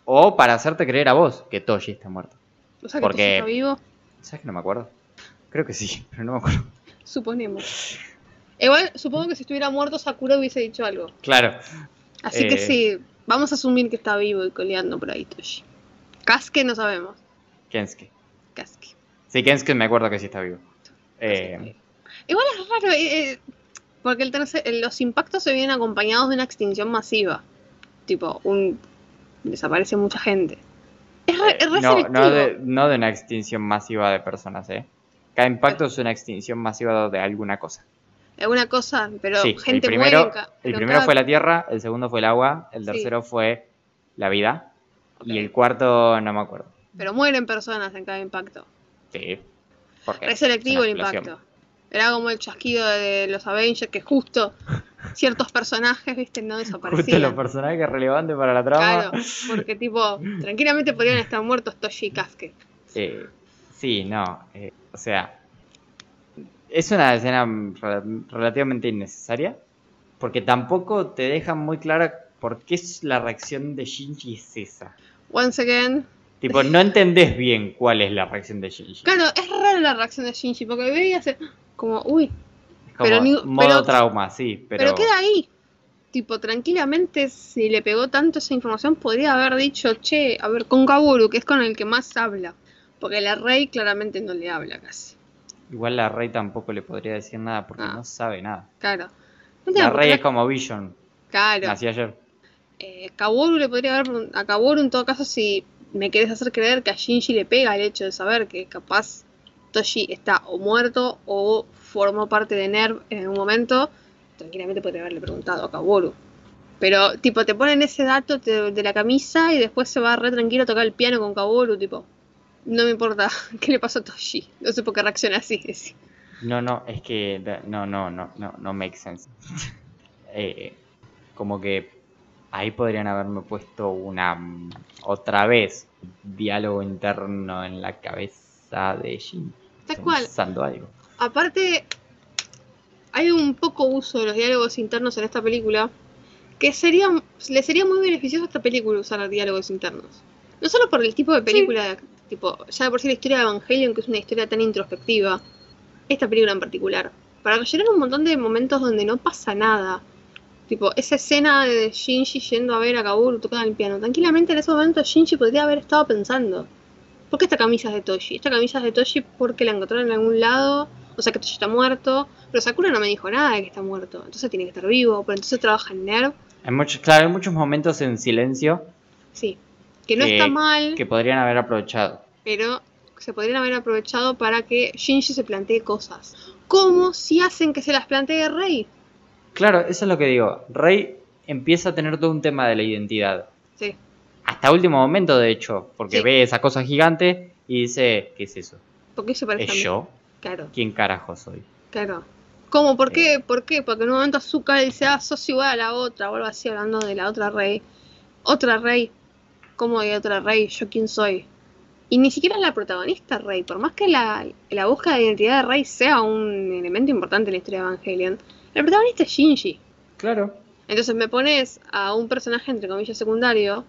o para hacerte creer a vos que Toshi está muerto. O sea que porque- está vivo, ¿Sabes que no me acuerdo? Creo que sí, pero no me acuerdo. suponemos. Igual, supongo que si estuviera muerto Sakura hubiese dicho algo. Claro, Así que Eh. sí, vamos a asumir que está vivo y coleando por ahí Toshi. Kasuke no sabemos. Kensuke. Kasuke. Sí, Kensuke me acuerdo que sí está vivo. Eh, Igual es raro, eh, porque el tercer- los impactos se vienen acompañados de una extinción masiva. Tipo, un desaparece mucha gente. Re, es no, no, de, no de una extinción masiva de personas, ¿eh? Cada impacto es una extinción masiva de alguna cosa. Alguna cosa, pero sí, gente el primero, muere. ca- el primero cada- fue la tierra, el segundo fue el agua, el Sí. tercero fue la vida y el cuarto no me acuerdo. Pero mueren personas en cada impacto. Sí. Porque Es selectivo el impacto. Era como el chasquido de los Avengers que justo ciertos personajes, viste, no Justo desaparecían. los personajes relevantes para la trama. Claro, porque tipo, tranquilamente podrían estar muertos Toshi y Kasuke. Eh, sí, no. eh, o sea, es una escena rel- relativamente innecesaria. Porque tampoco te dejan muy clara por qué es la reacción de Shinji es esa. Once again. Tipo, no entendés bien cuál es la reacción de Shinji. Claro, es rara la reacción de Shinji, porque ve y hace como, uy, como pero ni- modo pero- trauma, sí, pero, pero... queda ahí. Tipo, tranquilamente, si le pegó tanto esa información, podría haber dicho, che, a ver, con Kaworu, que es con el que más habla. Porque la Rey claramente no le habla casi. igual la Rey tampoco le podría decir nada porque Ah. no sabe nada. Claro. No La Rey es como Vision, Claro. nací ayer. Eh, Kaworu le podría haber a Kaworu en todo caso si me querés hacer creer que a Shinji le pega el hecho de saber que capaz Toshi está o muerto o formó parte de NERV en algún momento, tranquilamente podría haberle preguntado a Kaworu. Pero tipo te ponen ese dato te- de la camisa y después se va re tranquilo a tocar el piano con Kaworu, tipo, no me importa qué le pasó a Toshi, no sé por qué reacciona así. es- No, no, es que no, no, no, no, no make sense. Eh, como que ahí podrían haberme puesto una otra vez diálogo interno en la cabeza de Jin. Tal cual. Pensando algo. Aparte, hay un poco uso de los diálogos internos en esta película que sería, le sería muy beneficioso a esta película usar diálogos internos. No solo por el tipo de película, tipo, ya de por sí la historia de Evangelion, que es una historia tan introspectiva, esta película en particular, para rellenar un montón de momentos donde no pasa nada. Tipo, esa escena de Shinji yendo a ver a Kaworu tocando el piano. Tranquilamente en ese momento Shinji podría haber estado pensando, ¿por qué esta camisa es de Toshi? Esta camisa es de Toshi porque la encontraron en algún lado, o sea que Toshi está muerto, pero Sakura no me dijo nada de que está muerto, entonces tiene que estar vivo, pero entonces trabaja en NERV, Hay muchos, claro, hay muchos momentos en silencio sí, que no Que- está mal, que podrían haber aprovechado. pero se podrían haber aprovechado para que Shinji se plantee cosas. Como si hacen que se las plantee Rey. Claro, eso es lo que digo. Rey empieza a tener todo un tema de la identidad. Sí, Hasta último momento, de hecho, porque Sí. ve esa cosa gigante y dice, ¿qué es eso? porque se parece ¿Es a mí. yo? Claro, ¿Quién carajo soy? claro. ¿Cómo? ¿Por qué? ¿Por qué? Porque en un momento Azúcar dice, ah, sos igual a la otra, o algo así, hablando de la otra Rey. Otra Rey. ¿Cómo hay otra Rey? ¿Yo quién soy? Y ni siquiera es la protagonista Rey, por más que la, la búsqueda de identidad de Rey sea un elemento importante en la historia de Evangelion, el protagonista es Shinji. Claro. Entonces me pones a un personaje entre comillas secundario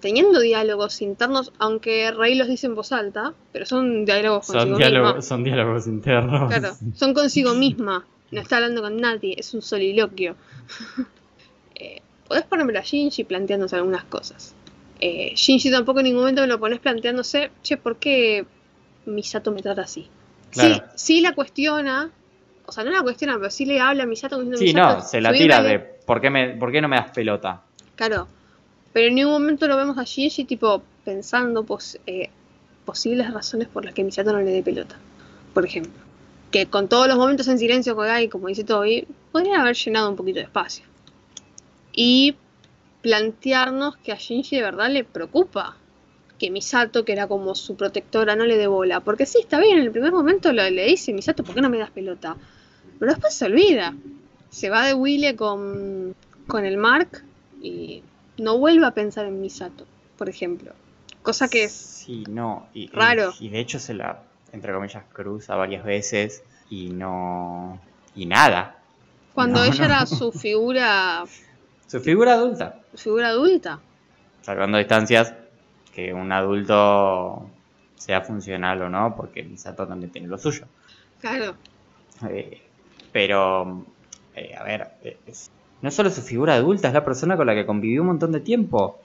teniendo diálogos internos, aunque Rey los dice en voz alta, pero son diálogos Son consigo diálogos, misma. son diálogos internos. Claro, son consigo misma. No está hablando con nadie, es un soliloquio. eh, podés ponerme a Shinji planteándose algunas cosas. Eh, Shinji tampoco en ningún momento me lo pones planteándose, che, ¿por qué Misato me trata así? Claro. Sí, sí la cuestiona, o sea, no la cuestiona, pero sí le habla a Misato diciendo Sí, Misato, no, se la tira de ¿por qué, me, ¿por qué no me das pelota? Claro. Pero en ningún momento lo vemos a Shinji tipo pensando pos- eh, posibles razones por las que Misato no le dé pelota. Por ejemplo. Que con todos los momentos en silencio que hay, como dice Toby, podrían haber llenado un poquito de espacio. Y plantearnos que a Shinji de verdad le preocupa que Misato, que era como su protectora, no le dé bola. Porque sí, está bien, en el primer momento le dice, Misato, ¿por qué no me das pelota? Pero después se olvida. Se va de Wille con, con el Mark y no vuelve a pensar en Misato, por ejemplo. Cosa que es Sí, no. Y, raro. Y, de hecho se la, entre comillas, cruza varias veces y no. Y nada. cuando No, ella no. era su figura, Su figura adulta. su figura adulta. Salvando distancias, que un adulto sea funcional o no, porque Misato también tiene lo suyo. Claro. Eh, pero, eh, a ver, es- no solo su figura adulta, es la persona con la que convivió un montón de tiempo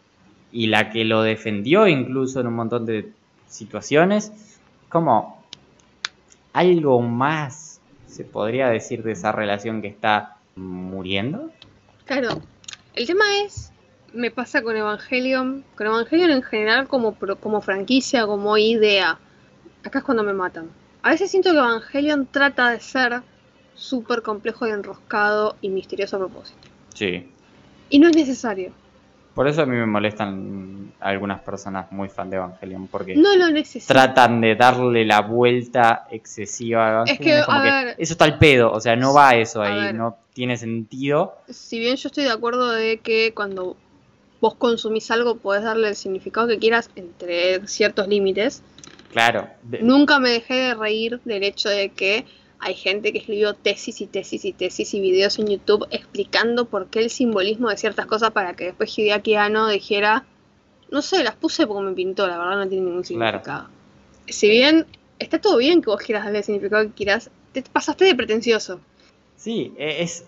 y la que lo defendió incluso en un montón de situaciones. Como algo más se podría decir de esa relación que está muriendo. Claro. El tema es, me pasa con Evangelion, con Evangelion en general como, como franquicia, como idea. Acá es cuando me matan. A veces siento que Evangelion trata de ser súper complejo y enroscado y misterioso a propósito. Sí. Y no es necesario. Por eso a mí me molestan algunas personas muy fan de Evangelion, porque No lo necesito. tratan de darle la vuelta excesiva a Es Evangelion. que, a que eso está al pedo, o sea, no va eso ahí, ver. no tiene sentido. si bien yo estoy de acuerdo de que cuando vos consumís algo podés darle el significado que quieras entre ciertos límites, Claro, de- nunca me dejé de reír del hecho de que hay gente que escribió tesis y tesis y tesis y videos en YouTube explicando por qué el simbolismo de ciertas cosas para que después Hideaki Anno dijera, no sé, las puse porque me pintó, la verdad no tiene ningún Claro. significado. Si bien está todo bien que vos quieras darle el significado que quieras, te pasaste de pretencioso. sí, e- es,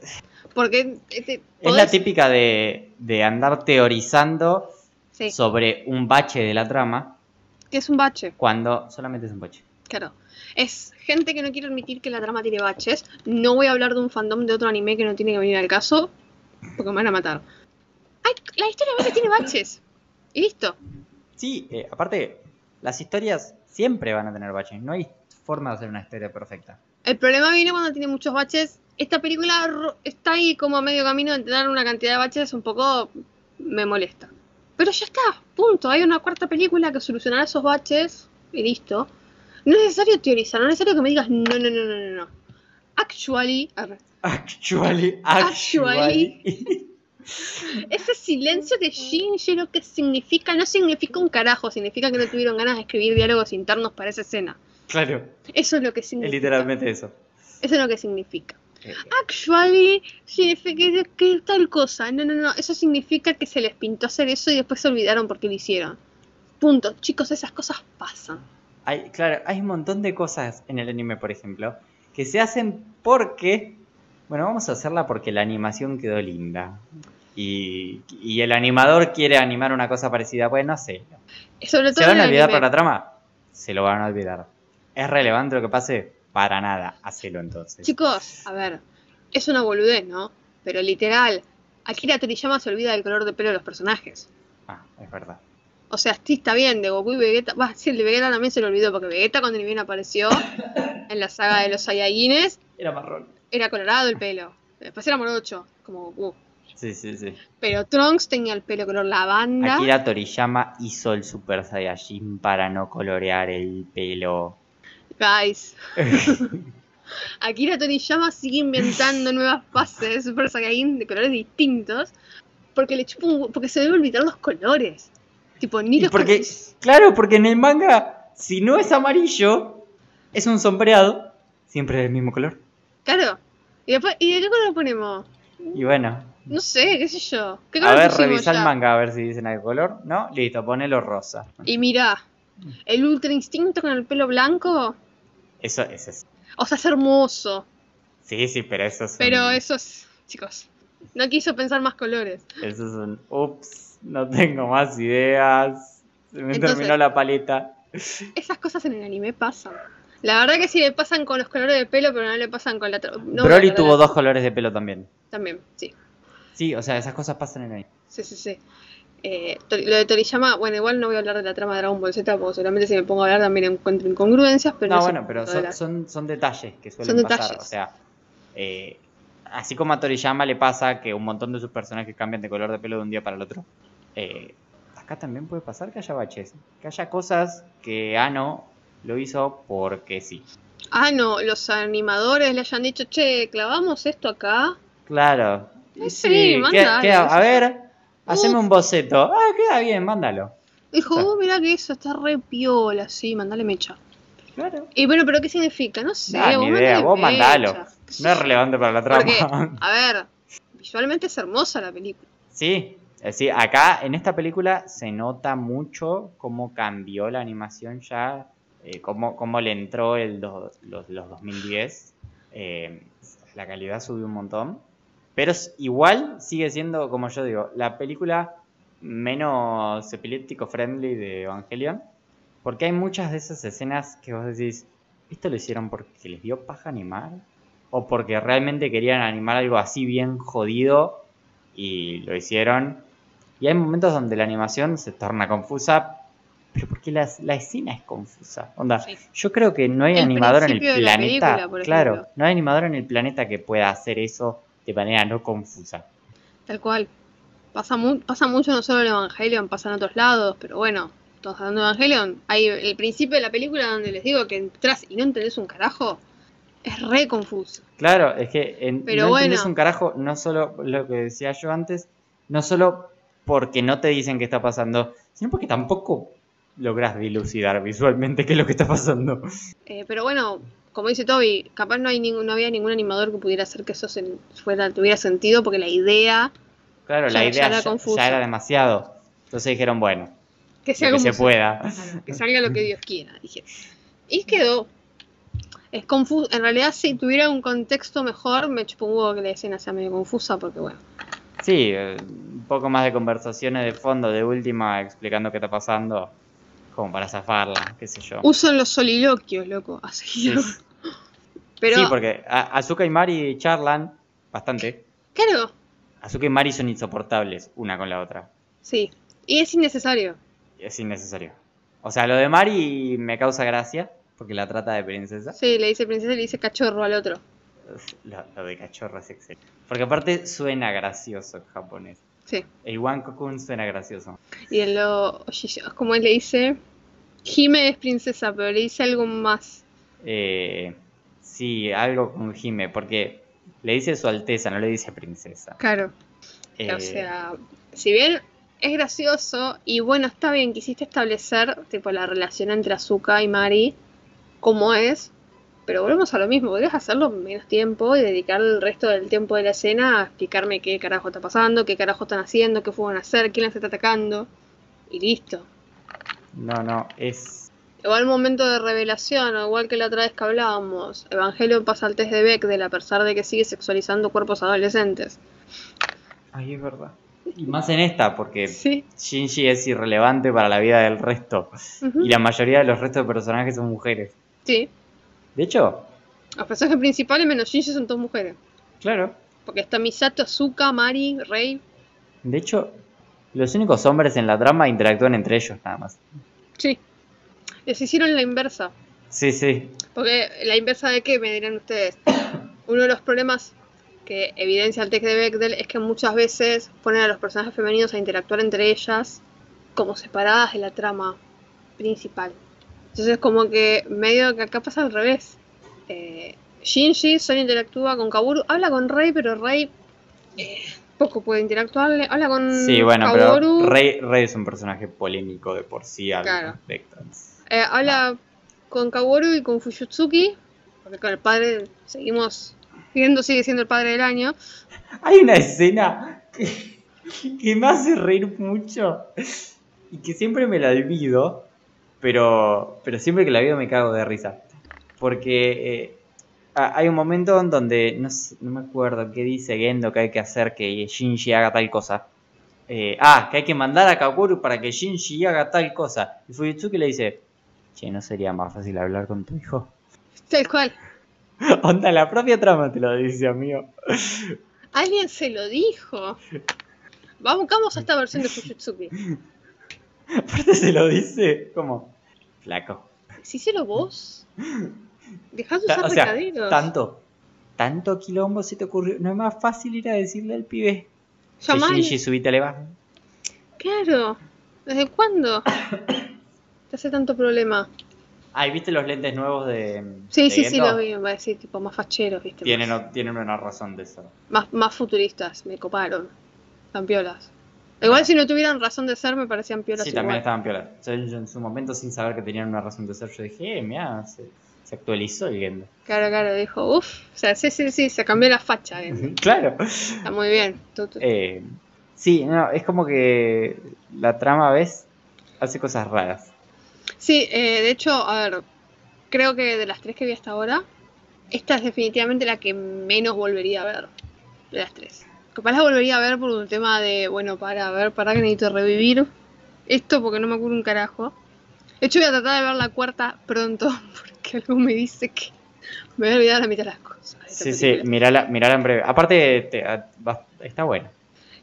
Porque eh, te- es la típica de, de andar teorizando Sí, sobre un bache de la trama que es un bache. cuando solamente es un bache. Claro. Es gente que no quiere admitir que la trama tiene baches. No voy a hablar de un fandom de otro anime que no tiene que venir al caso. Porque me van a matar. Ay, la historia veces tiene baches. Y listo. Sí, eh, aparte, las historias siempre van a tener baches, no hay forma de hacer una historia perfecta. El problema viene cuando tiene muchos baches. Esta película está ahí como a medio camino de tener una cantidad de baches un poco me molesta. Pero ya está, punto. Hay una cuarta película que solucionará esos baches y listo. No es necesario teorizar, no es necesario que me digas no, no, no, no, no, no. Actually. Actually, Actually. actually. Ese silencio de Shinji lo que significa, no significa un carajo, significa que no tuvieron ganas de escribir diálogos internos para esa escena. claro, Eso es lo que es significa. literalmente eso. Eso es lo que significa. Eh, Actually, significa que tal cosa. No, no, no. Eso significa que se les pintó hacer eso y después se olvidaron porque lo hicieron. Punto. Chicos, esas cosas pasan. Hay, claro, hay un montón de cosas en el anime, por ejemplo, que se hacen porque. Bueno, vamos a hacerla porque la animación quedó linda. Y, y el animador quiere animar una cosa parecida. Pues no sé. Sobre todo ¿Se van a olvidar por la trama? Se lo van a olvidar. ¿Es relevante lo que pase? Para nada. Hacelo entonces. Chicos, a ver. Es una boludez, ¿no? Pero literal. Akira Toriyama se olvida del color de pelo de los personajes. Ah, es verdad. O sea, sí está bien, de Goku y Vegeta. Va, sí, el de Vegeta también se lo olvidó, porque Vegeta cuando ni bien apareció en la saga de los Saiyajines, Era marrón. era colorado el pelo. Después era morocho, como Goku. Sí, sí, sí. Pero Trunks tenía el pelo color lavanda. Akira Toriyama hizo el Super Saiyajin para no colorear el pelo. Guys. Akira Toriyama sigue inventando nuevas fases de Super Saiyajin de colores distintos. Porque le chupa un porque se debe olvidar los colores. Tipo, ni los porque, claro, porque en el manga, si no es amarillo, es un sombreado, siempre del mismo color. Claro. Y después, ¿y de qué color ponemos? Y bueno, No sé, qué sé yo. ¿Qué a ver, revisa el manga a ver si dicen algo color. No, listo, ponelo rosa. Y mirá, el ultra instinto con el pelo blanco, Eso, eso es. o sea, es hermoso. Sí, sí, pero eso es Pero eso es, chicos, no quiso pensar más colores. Eso es un. Ups, no tengo más ideas. Se me Entonces- terminó la paleta. Esas cosas en el anime pasan. La verdad que sí le pasan con los colores de pelo, pero no le pasan con la... no, Broly tuvo la- dos colores de pelo también. También, sí. Sí, o sea, esas cosas pasan en ahí. Sí, sí, sí. Eh, lo de Toriyama, bueno, igual no voy a hablar de la trama de Dragon Ball Z, porque seguramente si me pongo a hablar también encuentro incongruencias, pero no, eso bueno, pero son, la- son, son detalles que suelen Son pasar. detalles. O sea, eh, así como a Toriyama le pasa que un montón de sus personajes cambian de color de pelo de un día para el otro, eh, acá también puede pasar que haya baches. Que haya cosas que Ano lo hizo porque sí. Ah, no, los animadores le hayan dicho, che, clavamos esto acá. Claro. Eh, Sí, sí, queda- queda- a ver, haceme un boceto. Ah, queda bien, mándalo. Dijo, oh, mirá que eso está re piola, sí, mandale mecha. Claro. Y bueno, pero ¿qué significa? No sé, Nah, vos ni idea, vos mandalo. mecha. ¿Qué sé No es relevante para la trama. Porque, a ver, visualmente es hermosa la película. Sí, eh, sí, acá en esta película se nota mucho cómo cambió la animación ya, eh, cómo, cómo le entró el los, los 2010. eh, la calidad subió un montón. Pero es- igual sigue siendo, como yo digo, la película menos epiléptico friendly de Evangelion. Porque hay muchas de esas escenas que vos decís, ¿esto lo hicieron porque les dio paja animar? ¿O porque realmente querían animar algo así bien jodido y lo hicieron? Y hay momentos donde la animación se torna confusa, pero porque la, la escena es confusa. Onda, Sí. yo creo que no hay El animador en el planeta. película, claro, no hay animador en el planeta que pueda hacer eso de manera no confusa. Tal cual. Pasa, mu- pasa mucho no solo en Evangelion, pasa en otros lados, pero bueno, estamos hablando de Evangelion. Hay el principio de la película donde les digo que entras y no entendés un carajo. Es re confuso. Claro, es que en, Pero no entendés bueno. un carajo, no solo lo que decía yo antes, no solo porque no te dicen qué está pasando, sino porque tampoco logras dilucidar visualmente qué es lo que está pasando. Eh, pero bueno, como dice Toby, capaz no, hay ningún, no había ningún animador que pudiera hacer que eso se, fuera, tuviera sentido, porque la idea Claro, Ya- la ya idea era ya, confusa. ya era demasiado. Entonces dijeron, bueno, que sea que se pueda. Claro, que salga lo que Dios quiera, dije. Y quedó. Es confuso. En realidad, si tuviera un contexto mejor, me chupo un huevo que la escena sea medio confusa, porque bueno. Sí, eh, un poco más de conversaciones de fondo, de última, explicando qué está pasando, como para zafarla, qué sé yo. Usan los soliloquios, loco. Así. Sí, Pero, sí, porque Azuka y Mari charlan bastante. claro, Azuka y Mari son insoportables una con la otra. sí. Y es innecesario. Es innecesario. O sea, lo de Mari me causa gracia, porque la trata de princesa. Sí, le dice princesa y le dice cachorro al otro. Lo, lo de cachorro es excelente. Porque aparte suena gracioso en japonés. Sí. El Wankokun suena gracioso. Y en lo. como él le dice. Hime es princesa, pero le dice algo más. Eh, sí, algo con Hime, porque le dice su alteza, no le dice princesa. Claro. Eh, O sea, si bien es gracioso y bueno, está bien, quisiste establecer tipo la relación entre Azuka y Mari, como es, pero volvemos a lo mismo, podrías hacerlo en menos tiempo y dedicar el resto del tiempo de la escena a explicarme qué carajo está pasando, qué carajo están haciendo, qué fueron a hacer, quién las está atacando, y listo. no, no, es... Igual momento de revelación, igual que la otra vez que hablábamos, Evangelio pasa al test de Bechdel a pesar de que sigue sexualizando cuerpos adolescentes. Ay, es verdad. Y más en esta, porque Sí. Shinji es irrelevante para la vida del resto. Y la mayoría de los restos de personajes son mujeres. Sí. De hecho, Los personajes principales menos Shinji son todas mujeres. claro. Porque está Misato, Azuka, Mari, Rei. De hecho, los únicos hombres en la trama interactúan entre ellos nada más. Sí. Les hicieron la inversa. Sí, sí. Porque la inversa de qué, me dirán ustedes. Uno de los problemas que evidencia el test de Bechdel es que muchas veces ponen a los personajes femeninos a interactuar entre ellas como separadas de la trama principal. Entonces como que medio que acá pasa al revés. Eh, Shinji solo interactúa con Kaworu, habla con Rei, pero Rei eh, poco puede interactuarle, habla con Sí, bueno, Kaworu. pero Rey, Rey es un personaje polémico de por sí al Claro. respecto. Eh, habla con Kaworu y con Fuyutsuki, porque con el padre seguimos viendo, sigue siendo el padre del año. Hay una escena que, que me hace reír mucho y que siempre me la olvido, pero, pero siempre que la veo me cago de risa. Porque eh, ha- hay un momento en donde, no, sé- no me acuerdo qué dice Gendo que hay que hacer que Shinji haga tal cosa. Eh, ah, que hay que mandar a Kaworu para que Shinji haga tal cosa. Y Fuyutsuki le dice, che, ¿no sería más fácil hablar con tu hijo? Tal cual. Onda, la propia trama te lo dice, amigo. Alguien se lo dijo. Vamos, vamos a esta versión de Fujitsuki. Aparte se lo dice como flaco. lo vos. Dejá de usar o sea, recaderos. tanto, tanto quilombo se te ocurrió. No es más fácil ir a decirle al pibe. Llamalo. Shinji, subite le va. Claro. ¿Desde cuándo? Te hace tanto problema. Ay, ¿viste los lentes nuevos de. Sí, de sí, sí, Gendo? lo vi. Me va a decir, tipo, más facheros, ¿viste? Tienen, Más, o- tienen una razón de eso. más, más futuristas. Me coparon. Están piolas. Igual si no tuvieran razón de ser, me parecían piolas Sí, igual. también estaban piolas. Yo, yo en su momento, sin saber que tenían una razón de ser, yo dije, eh, mira, se, se actualizó el Gendo. Claro, claro, dijo, uff. O sea, sí, sí, sí, se cambió la facha. eh. claro. Está muy bien. Tú- tú- Eh, sí, no, es como que la trama, ¿ves? Hace cosas raras. Sí, eh, de hecho, a ver, creo que de las tres que vi hasta ahora, esta es definitivamente la que menos volvería a ver de las tres. Capaz la volvería a ver por un tema de, bueno, para, a ver, para que necesito revivir esto porque no me acuerdo un carajo. De hecho, voy a tratar de ver la cuarta pronto porque algo me dice que me voy a olvidar la mitad de las cosas. de Sí, sí, mirala, mirala en breve. Aparte, te- va- está bueno.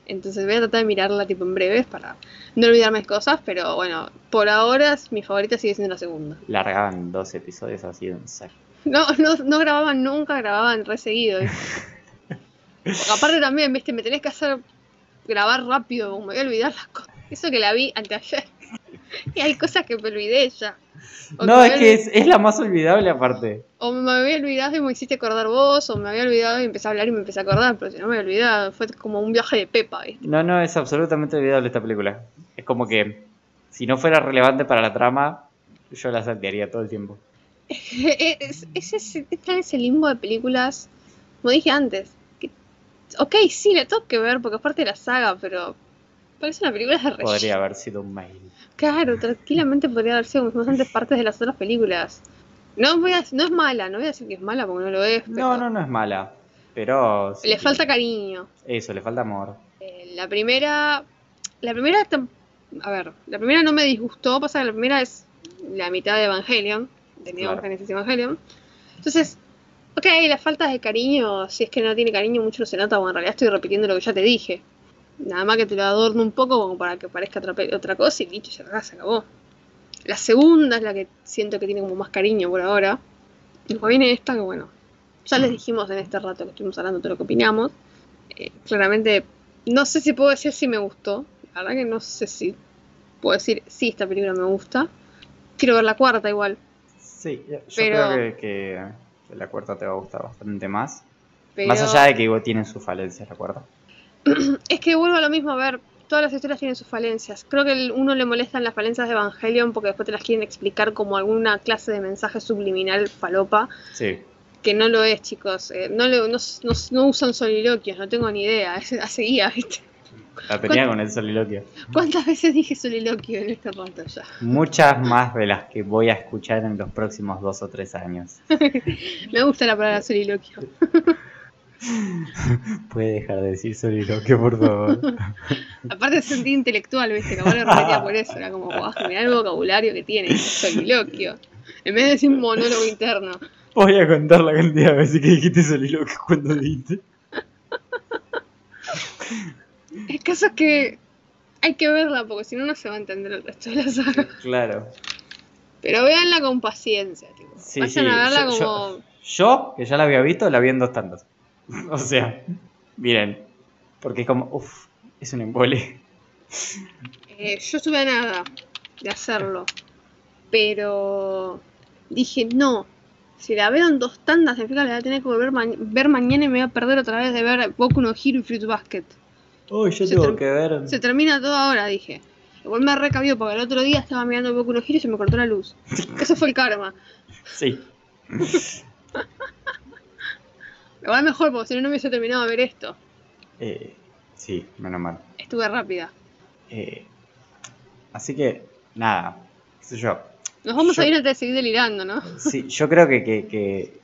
Entonces voy a tratar de mirarla tipo en breves para no olvidarme de cosas, pero bueno, por ahora mi favorita sigue siendo la segunda. Largaban dos episodios así de un saco. No, no, no grababan nunca, grababan re seguido. Porque aparte también, viste, me tenés que hacer grabar rápido, me voy a olvidar las cosas. Eso que la vi anteayer. Y hay cosas que me olvidé ya. O No, es que es, es la más olvidable aparte. O me había olvidado y me hiciste acordar vos, o me había olvidado y empecé a hablar y me empecé a acordar, pero si no me había olvidado, fue como un viaje de Pepa, ¿viste? No, no, es absolutamente olvidable esta película. Es como que si no fuera relevante para la trama, yo la saltearía todo el tiempo. es, es ese, está en ese limbo de películas, como dije antes, ok, sí, le tengo que ver porque es parte de la saga, pero parece una película de relleno. Podría haber sido un mail. Claro, tranquilamente podría haber sido bastantes partes de las otras películas. No voy a, no es mala, no voy a decir que es mala porque no lo es, pero No, no, no es mala. Pero. sí le falta cariño. Eso, le falta amor. Eh, la primera, la primera, a ver, la primera no me disgustó, pasa que la primera es la mitad de Evangelion, de Claro. Evangelion. Entonces, ok, la falta de cariño, si es que no tiene cariño mucho no se nota, o en realidad estoy repitiendo lo que ya te dije. Nada más que te lo adorno un poco como para que parezca otra, otra cosa y listo, ya se acabó. La segunda es la que siento que tiene como más cariño por ahora. Y después viene esta que bueno, ya les dijimos en este rato que estuvimos hablando todo lo que opinamos. Eh, claramente, no sé si puedo decir si me gustó. La verdad que no sé si puedo decir si esta película me gusta. Quiero ver la cuarta igual. Sí, yo Pero- creo que la cuarta te va a gustar bastante más. Pero Más allá de que igual tiene sus falencias, la cuarta. es que vuelvo a lo mismo a ver. Todas las historias tienen sus falencias. Creo que uno le molestan las falencias de Evangelion porque después te las quieren explicar como alguna clase de mensaje subliminal falopa. Sí. Que no lo es, chicos. Eh, no, le- no, no- no usan soliloquios, no tengo ni idea. Es, a seguía, ¿viste? La tenía con el soliloquio. ¿Cuántas veces dije soliloquio en rato ya? Muchas más de las que voy a escuchar en los próximos dos o tres años. Me gusta la palabra soliloquio. Puede dejar de decir soliloquio, por favor. Aparte sentí intelectual, ¿viste? Capaz lo repetía por eso. Era como, guau, mirá el vocabulario que tiene, soliloquio. En vez de decir monólogo interno. Voy a contar la cantidad de veces que dijiste soliloquio cuando dijiste. El caso es que hay que verla porque si no, no se va a entender el resto de la saga. Claro. Pero véanla con paciencia, tipo. Sí, Vayan sí, a verla yo- como. yo- Yo, que ya la había visto, la vi en dos tantos. o sea, miren. Porque es como, uff, es un embole. Eh, yo estuve a nada de hacerlo. Pero dije, no. Si la veo en dos tandas, significa que la voy a tener que volver ma- ver mañana y me voy a perder otra vez de ver Boku no Hero y Fruit Basket. Uy, yo Se tengo que ver. Se termina todo ahora, dije. Igual me recabió porque el otro día estaba mirando Boku no Hero y se me cortó la luz. Eso fue el karma. Sí. Igual mejor porque si no, no me hubiese terminado de ver esto. Eh, sí, menos mal. Estuve rápida. Eh, así que, nada, qué sé yo. Nos vamos Yo- a ir antes de seguir delirando, ¿no? Sí, yo creo que, que- que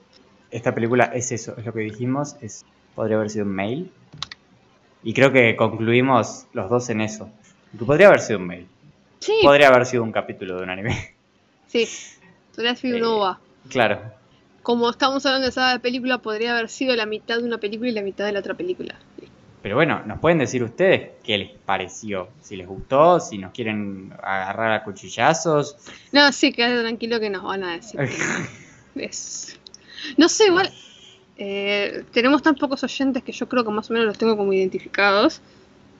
esta película es eso, es lo que dijimos, es podría haber sido un mail. Y creo que concluimos los dos en eso. Que podría haber sido un mail. Sí, Podría haber sido un capítulo de un anime. sí. Podría ser un Eh, OVA. Claro. como estamos hablando de esa película, podría haber sido la mitad de una película y la mitad de la otra película. Pero bueno, nos pueden decir ustedes qué les pareció, si les gustó, si nos quieren agarrar a cuchillazos. No, sí, quédate tranquilo que nos van a decir. Es- No sé, igual. Eh, tenemos tan pocos oyentes que yo creo que más o menos los tengo como identificados.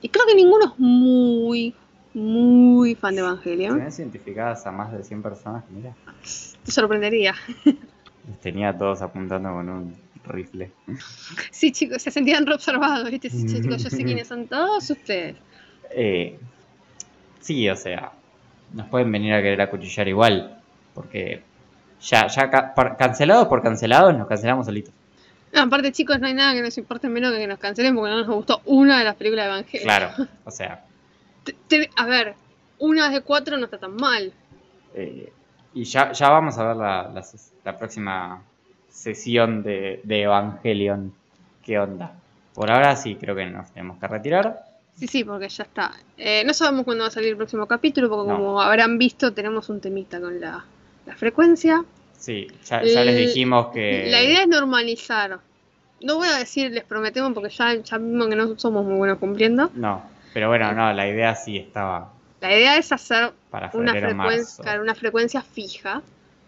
Y creo que ninguno es muy, muy fan de Evangelion. ¿Tenés identificadas a más de 100 personas? Mira, Te sorprendería. los tenía todos apuntando con un rifle. Sí, chicos, se sentían reobservados, ¿viste? Sí, chicos, yo sé quiénes son todos ustedes. Eh, sí, o sea, nos pueden venir a querer acuchillar igual, porque ya, ya ca- por- cancelados por cancelados nos cancelamos solitos. No, aparte, chicos, no hay nada que nos importe menos que que nos cancelen porque no nos gustó una de las películas de Evangelion. Claro, o sea, Te- te- a ver, una de cuatro no está tan mal. eh, y ya, ya vamos a ver la, la próxima sesión de, de Evangelion. ¿Qué onda? Por ahora sí, creo que nos tenemos que retirar. Sí, sí, porque ya está. Eh, no sabemos cuándo va a salir el próximo capítulo, porque No. como habrán visto, tenemos un temita con la, la frecuencia. Sí, ya, ya les El- dijimos que... La idea es normalizar. No voy a decir les prometemos porque ya, ya vimos que no somos muy buenos cumpliendo. No, pero bueno, no, la idea sí estaba La idea es hacer para una marzo. frecuencia, una frecuencia fija.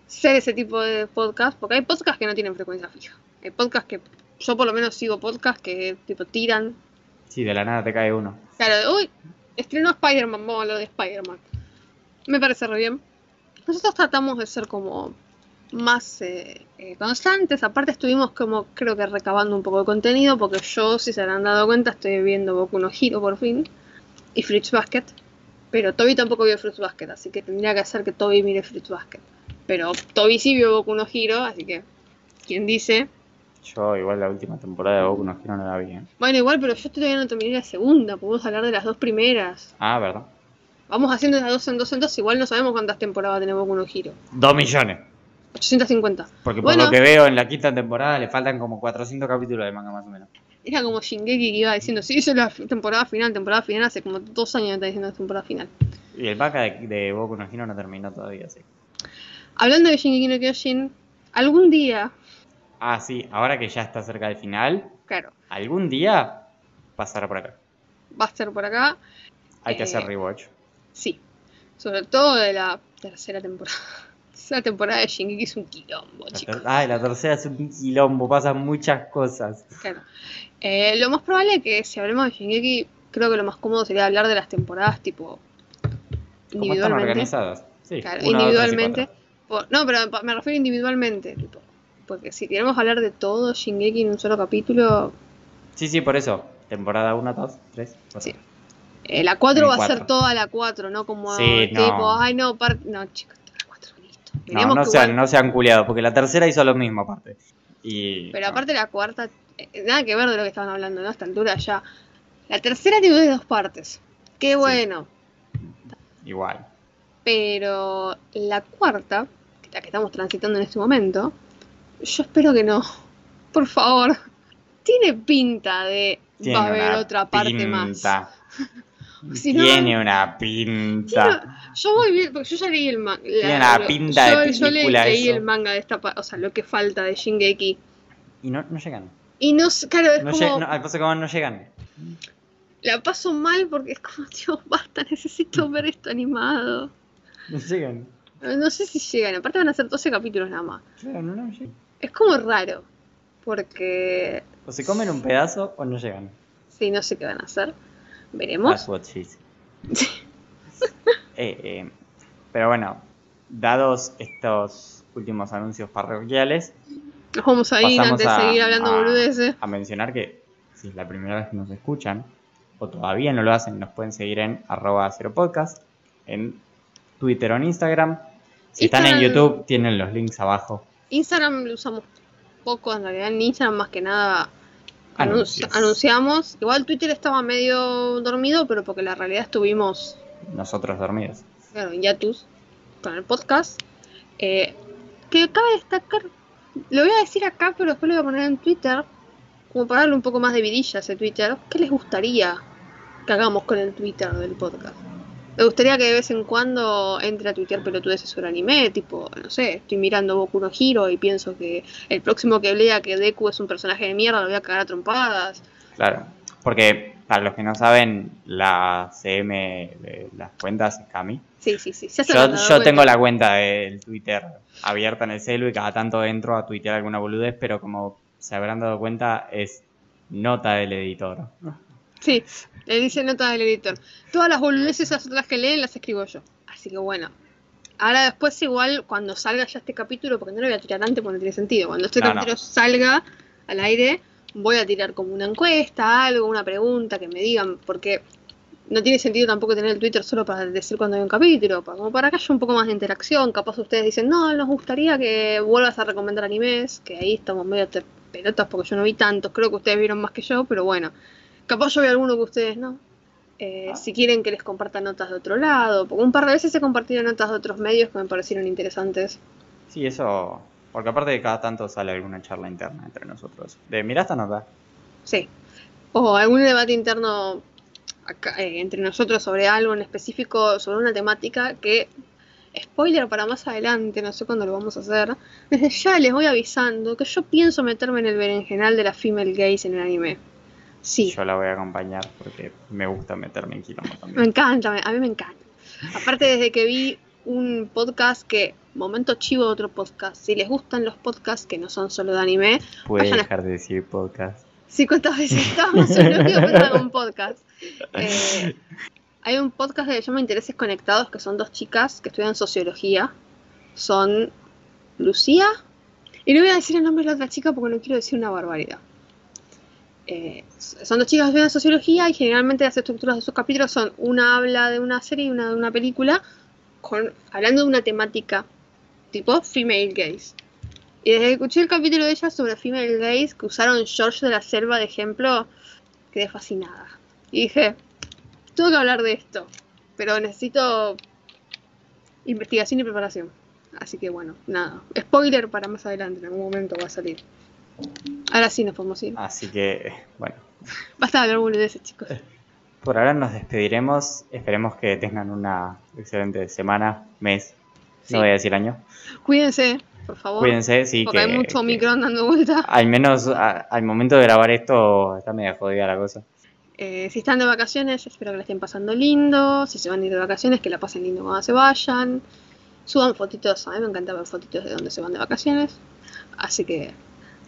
Ser ese tipo de podcast, porque hay podcasts que no tienen frecuencia fija. Hay podcasts que yo por lo menos sigo podcasts que tipo tiran. Sí, de la nada te cae uno. Claro, uy, estrenó Spider-Man, vamos a hablar de Spider-Man. Me parece re bien. Nosotros tratamos de ser como más eh, eh, constantes. Aparte estuvimos como creo que recabando un poco de contenido, porque yo, si se habrán dado cuenta, estoy viendo Boku no Hero por fin. Y Fruits Basket. Pero Toby tampoco vio Fruits Basket, así que tendría que hacer que Toby mire Fruits Basket. Pero Toby sí vio Boku no Hero, así que... ¿Quién dice? Yo igual la última temporada de Boku no Hero no la vi. ¿eh? Bueno, igual, pero yo todavía no terminé la segunda. Podemos hablar de las dos primeras. Ah, ¿verdad? Vamos haciendo de dos en dos en dos. Igual no sabemos cuántas temporadas tiene Boku no Hero. Dos millones. 850. Porque por Bueno. lo que veo en la quinta temporada le faltan como 400 capítulos de manga más o menos. Era como Shingeki que iba diciendo, sí, eso es la temporada final, temporada final, hace como dos años que está diciendo temporada final. Y el manga de, de Boku no Hero no terminó todavía, sí. Hablando de Shingeki no Kyojin, algún día, Ah, sí, ahora que ya está cerca del final, claro, algún día pasará por acá. va a estar por acá, Hay que Eh, hacer rewatch. sí, sobre todo de la tercera temporada. Esa temporada de Shingeki es un quilombo, chicos. Ay, la tercera es un quilombo, pasan muchas cosas. Claro. Eh, lo más probable es que si hablemos de Shingeki, creo que lo más cómodo sería hablar de las temporadas tipo ¿Cómo están individualmente. organizadas? Sí, Claro, individualmente. Por- no, pero me refiero individualmente. tipo, porque si queremos hablar de todo Shingeki en un solo capítulo, Sí, sí, por eso. Temporada 1, 2, 3, 4. Sí. eh, la 4 En va a ser toda la 4, ¿no? Como Sí, no. tipo, ay no, par- no, chicos, la 4, listo. No, no que sean, igual- no sean culiados, porque la tercera hizo lo mismo aparte. Y, Pero no, aparte la cuarta, eh, nada que ver de lo que estaban hablando, ¿no? A esta altura ya. La tercera tiene de dos partes. Qué bueno. igual. Pero la cuarta, la que estamos transitando en este momento, yo espero que no. Por favor. Tiene pinta de Tiene va a haber otra parte más. no- Tiene una pinta. Yo voy bien, porque yo ya leí el manga. Tiene una pinta de yo, yo le- película leí eso. el manga de esta, o sea, lo que falta de Shingeki. Y no, no llegan. Y no claro, es No, como, al paso como no llegan. la paso mal porque es como, Dios, basta, necesito ver esto animado. No llegan. No sé si llegan, aparte van a ser 12 capítulos nada más. Claro, no, no llegan. Es como raro, porque O se comen un pedazo o no llegan. sí, no sé qué van a hacer. Veremos. That's what she said. Eh, eh, pero bueno, dados estos últimos anuncios parroquiales, Nos vamos a ir antes de seguir hablando a- boludeces. a mencionar que si es la primera vez que nos escuchan o todavía no lo hacen, nos pueden seguir en arroba cero podcast, en Twitter o en Instagram. Si están en YouTube, tienen los links abajo. Instagram lo usamos poco, en realidad en Instagram más que nada anunciamos. Igual Twitter estaba medio dormido, pero porque la realidad estuvimos Nosotros dormidos. claro, en Yatus con el podcast. Eh, que cabe destacar, lo voy a decir acá, pero después lo voy a poner en Twitter, como para darle un poco más de vidilla a ese Twitter. ¿Qué les gustaría que hagamos con el Twitter del podcast? Me gustaría que de vez en cuando entre a tuitear pelotudeces sobre anime, tipo, no sé, estoy mirando Boku no Hero y pienso que el próximo que lea que Deku es un personaje de mierda lo voy a cagar a trompadas. Claro, porque para los que no saben, la CM de las cuentas es Cami. Sí, sí, sí. se Yo, tengo la cuenta del Twitter abierta en el celu y cada tanto entro a tuitear alguna boludez, pero como se habrán dado cuenta, es nota del editor. Sí, le dice nota del editor. Todas las boludeces esas otras que leen las escribo yo. Así que bueno. Ahora después igual cuando salga ya este capítulo, porque no lo voy a tirar antes porque no tiene sentido. Cuando este No, no. capítulo salga al aire, voy a tirar como una encuesta, algo, una pregunta que me digan, porque no tiene sentido tampoco tener el Twitter solo para decir cuando hay un capítulo, como para que haya un poco más de interacción. Capaz ustedes dicen, no, nos gustaría que vuelvas a recomendar animes, que ahí estamos medio pelotas porque yo no vi tantos, creo que ustedes vieron más que yo, pero bueno. Capaz yo vi alguno que ustedes no. Eh, Ah. Si quieren que les comparta notas de otro lado, porque un par de veces he compartido notas de otros medios que me parecieron interesantes. Sí, eso. Porque aparte de cada tanto sale alguna charla interna entre nosotros. De, mirá esta nota. Sí. O algún debate interno acá, eh, entre nosotros sobre algo en específico, sobre una temática que, spoiler para más adelante, no sé cuándo lo vamos a hacer, desde ya les voy avisando que yo pienso meterme en el berenjenal de la female gaze en el anime. Sí, Yo la voy a acompañar porque me gusta meterme en quilombo me también. encanta, me- a mí me encanta. Aparte desde que vi un podcast que, momento chivo de otro podcast, si les gustan los podcasts que no son solo de anime, Puede a- dejar de decir podcast. Sí, cuántas veces que hago un podcast. Eh, hay un podcast que se llama Intereses Conectados, que son dos chicas que estudian sociología. Son Lucía. Y no voy a decir el nombre de la otra chica porque no quiero decir una barbaridad. Eh, son dos chicas que estudian sociología y generalmente las estructuras de sus capítulos son una habla de una serie y una de una película, hablando de una temática tipo female gaze. Y desde que escuché el capítulo de ellas sobre female gaze, que usaron George de la Selva de ejemplo, quedé fascinada. Y dije, tengo que hablar de esto, pero necesito investigación y preparación. Así que bueno, nada. Spoiler para más adelante, en algún momento va a salir. Ahora sí nos podemos ir. Así que, bueno. Basta de hablar boludeces, chicos. Por ahora nos despediremos. Esperemos que tengan una excelente semana, mes. Sí. No voy a decir año. Cuídense, por favor. Cuídense, sí. porque que, hay mucho que micrón dando vuelta. Al menos a- al momento de grabar esto está medio jodida la cosa. Eh, si están de vacaciones, espero que la estén pasando lindo. Si se van a ir de vacaciones, que la pasen lindo cuando se vayan. Suban fotitos, a mí me encanta ver fotitos de donde se van de vacaciones. Así que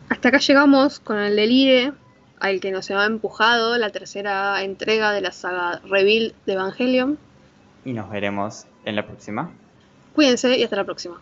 hasta acá llegamos con el delire al que nos ha empujado la tercera entrega de la saga Rebuild de Evangelion. Y nos veremos en la próxima. Cuídense y hasta la próxima.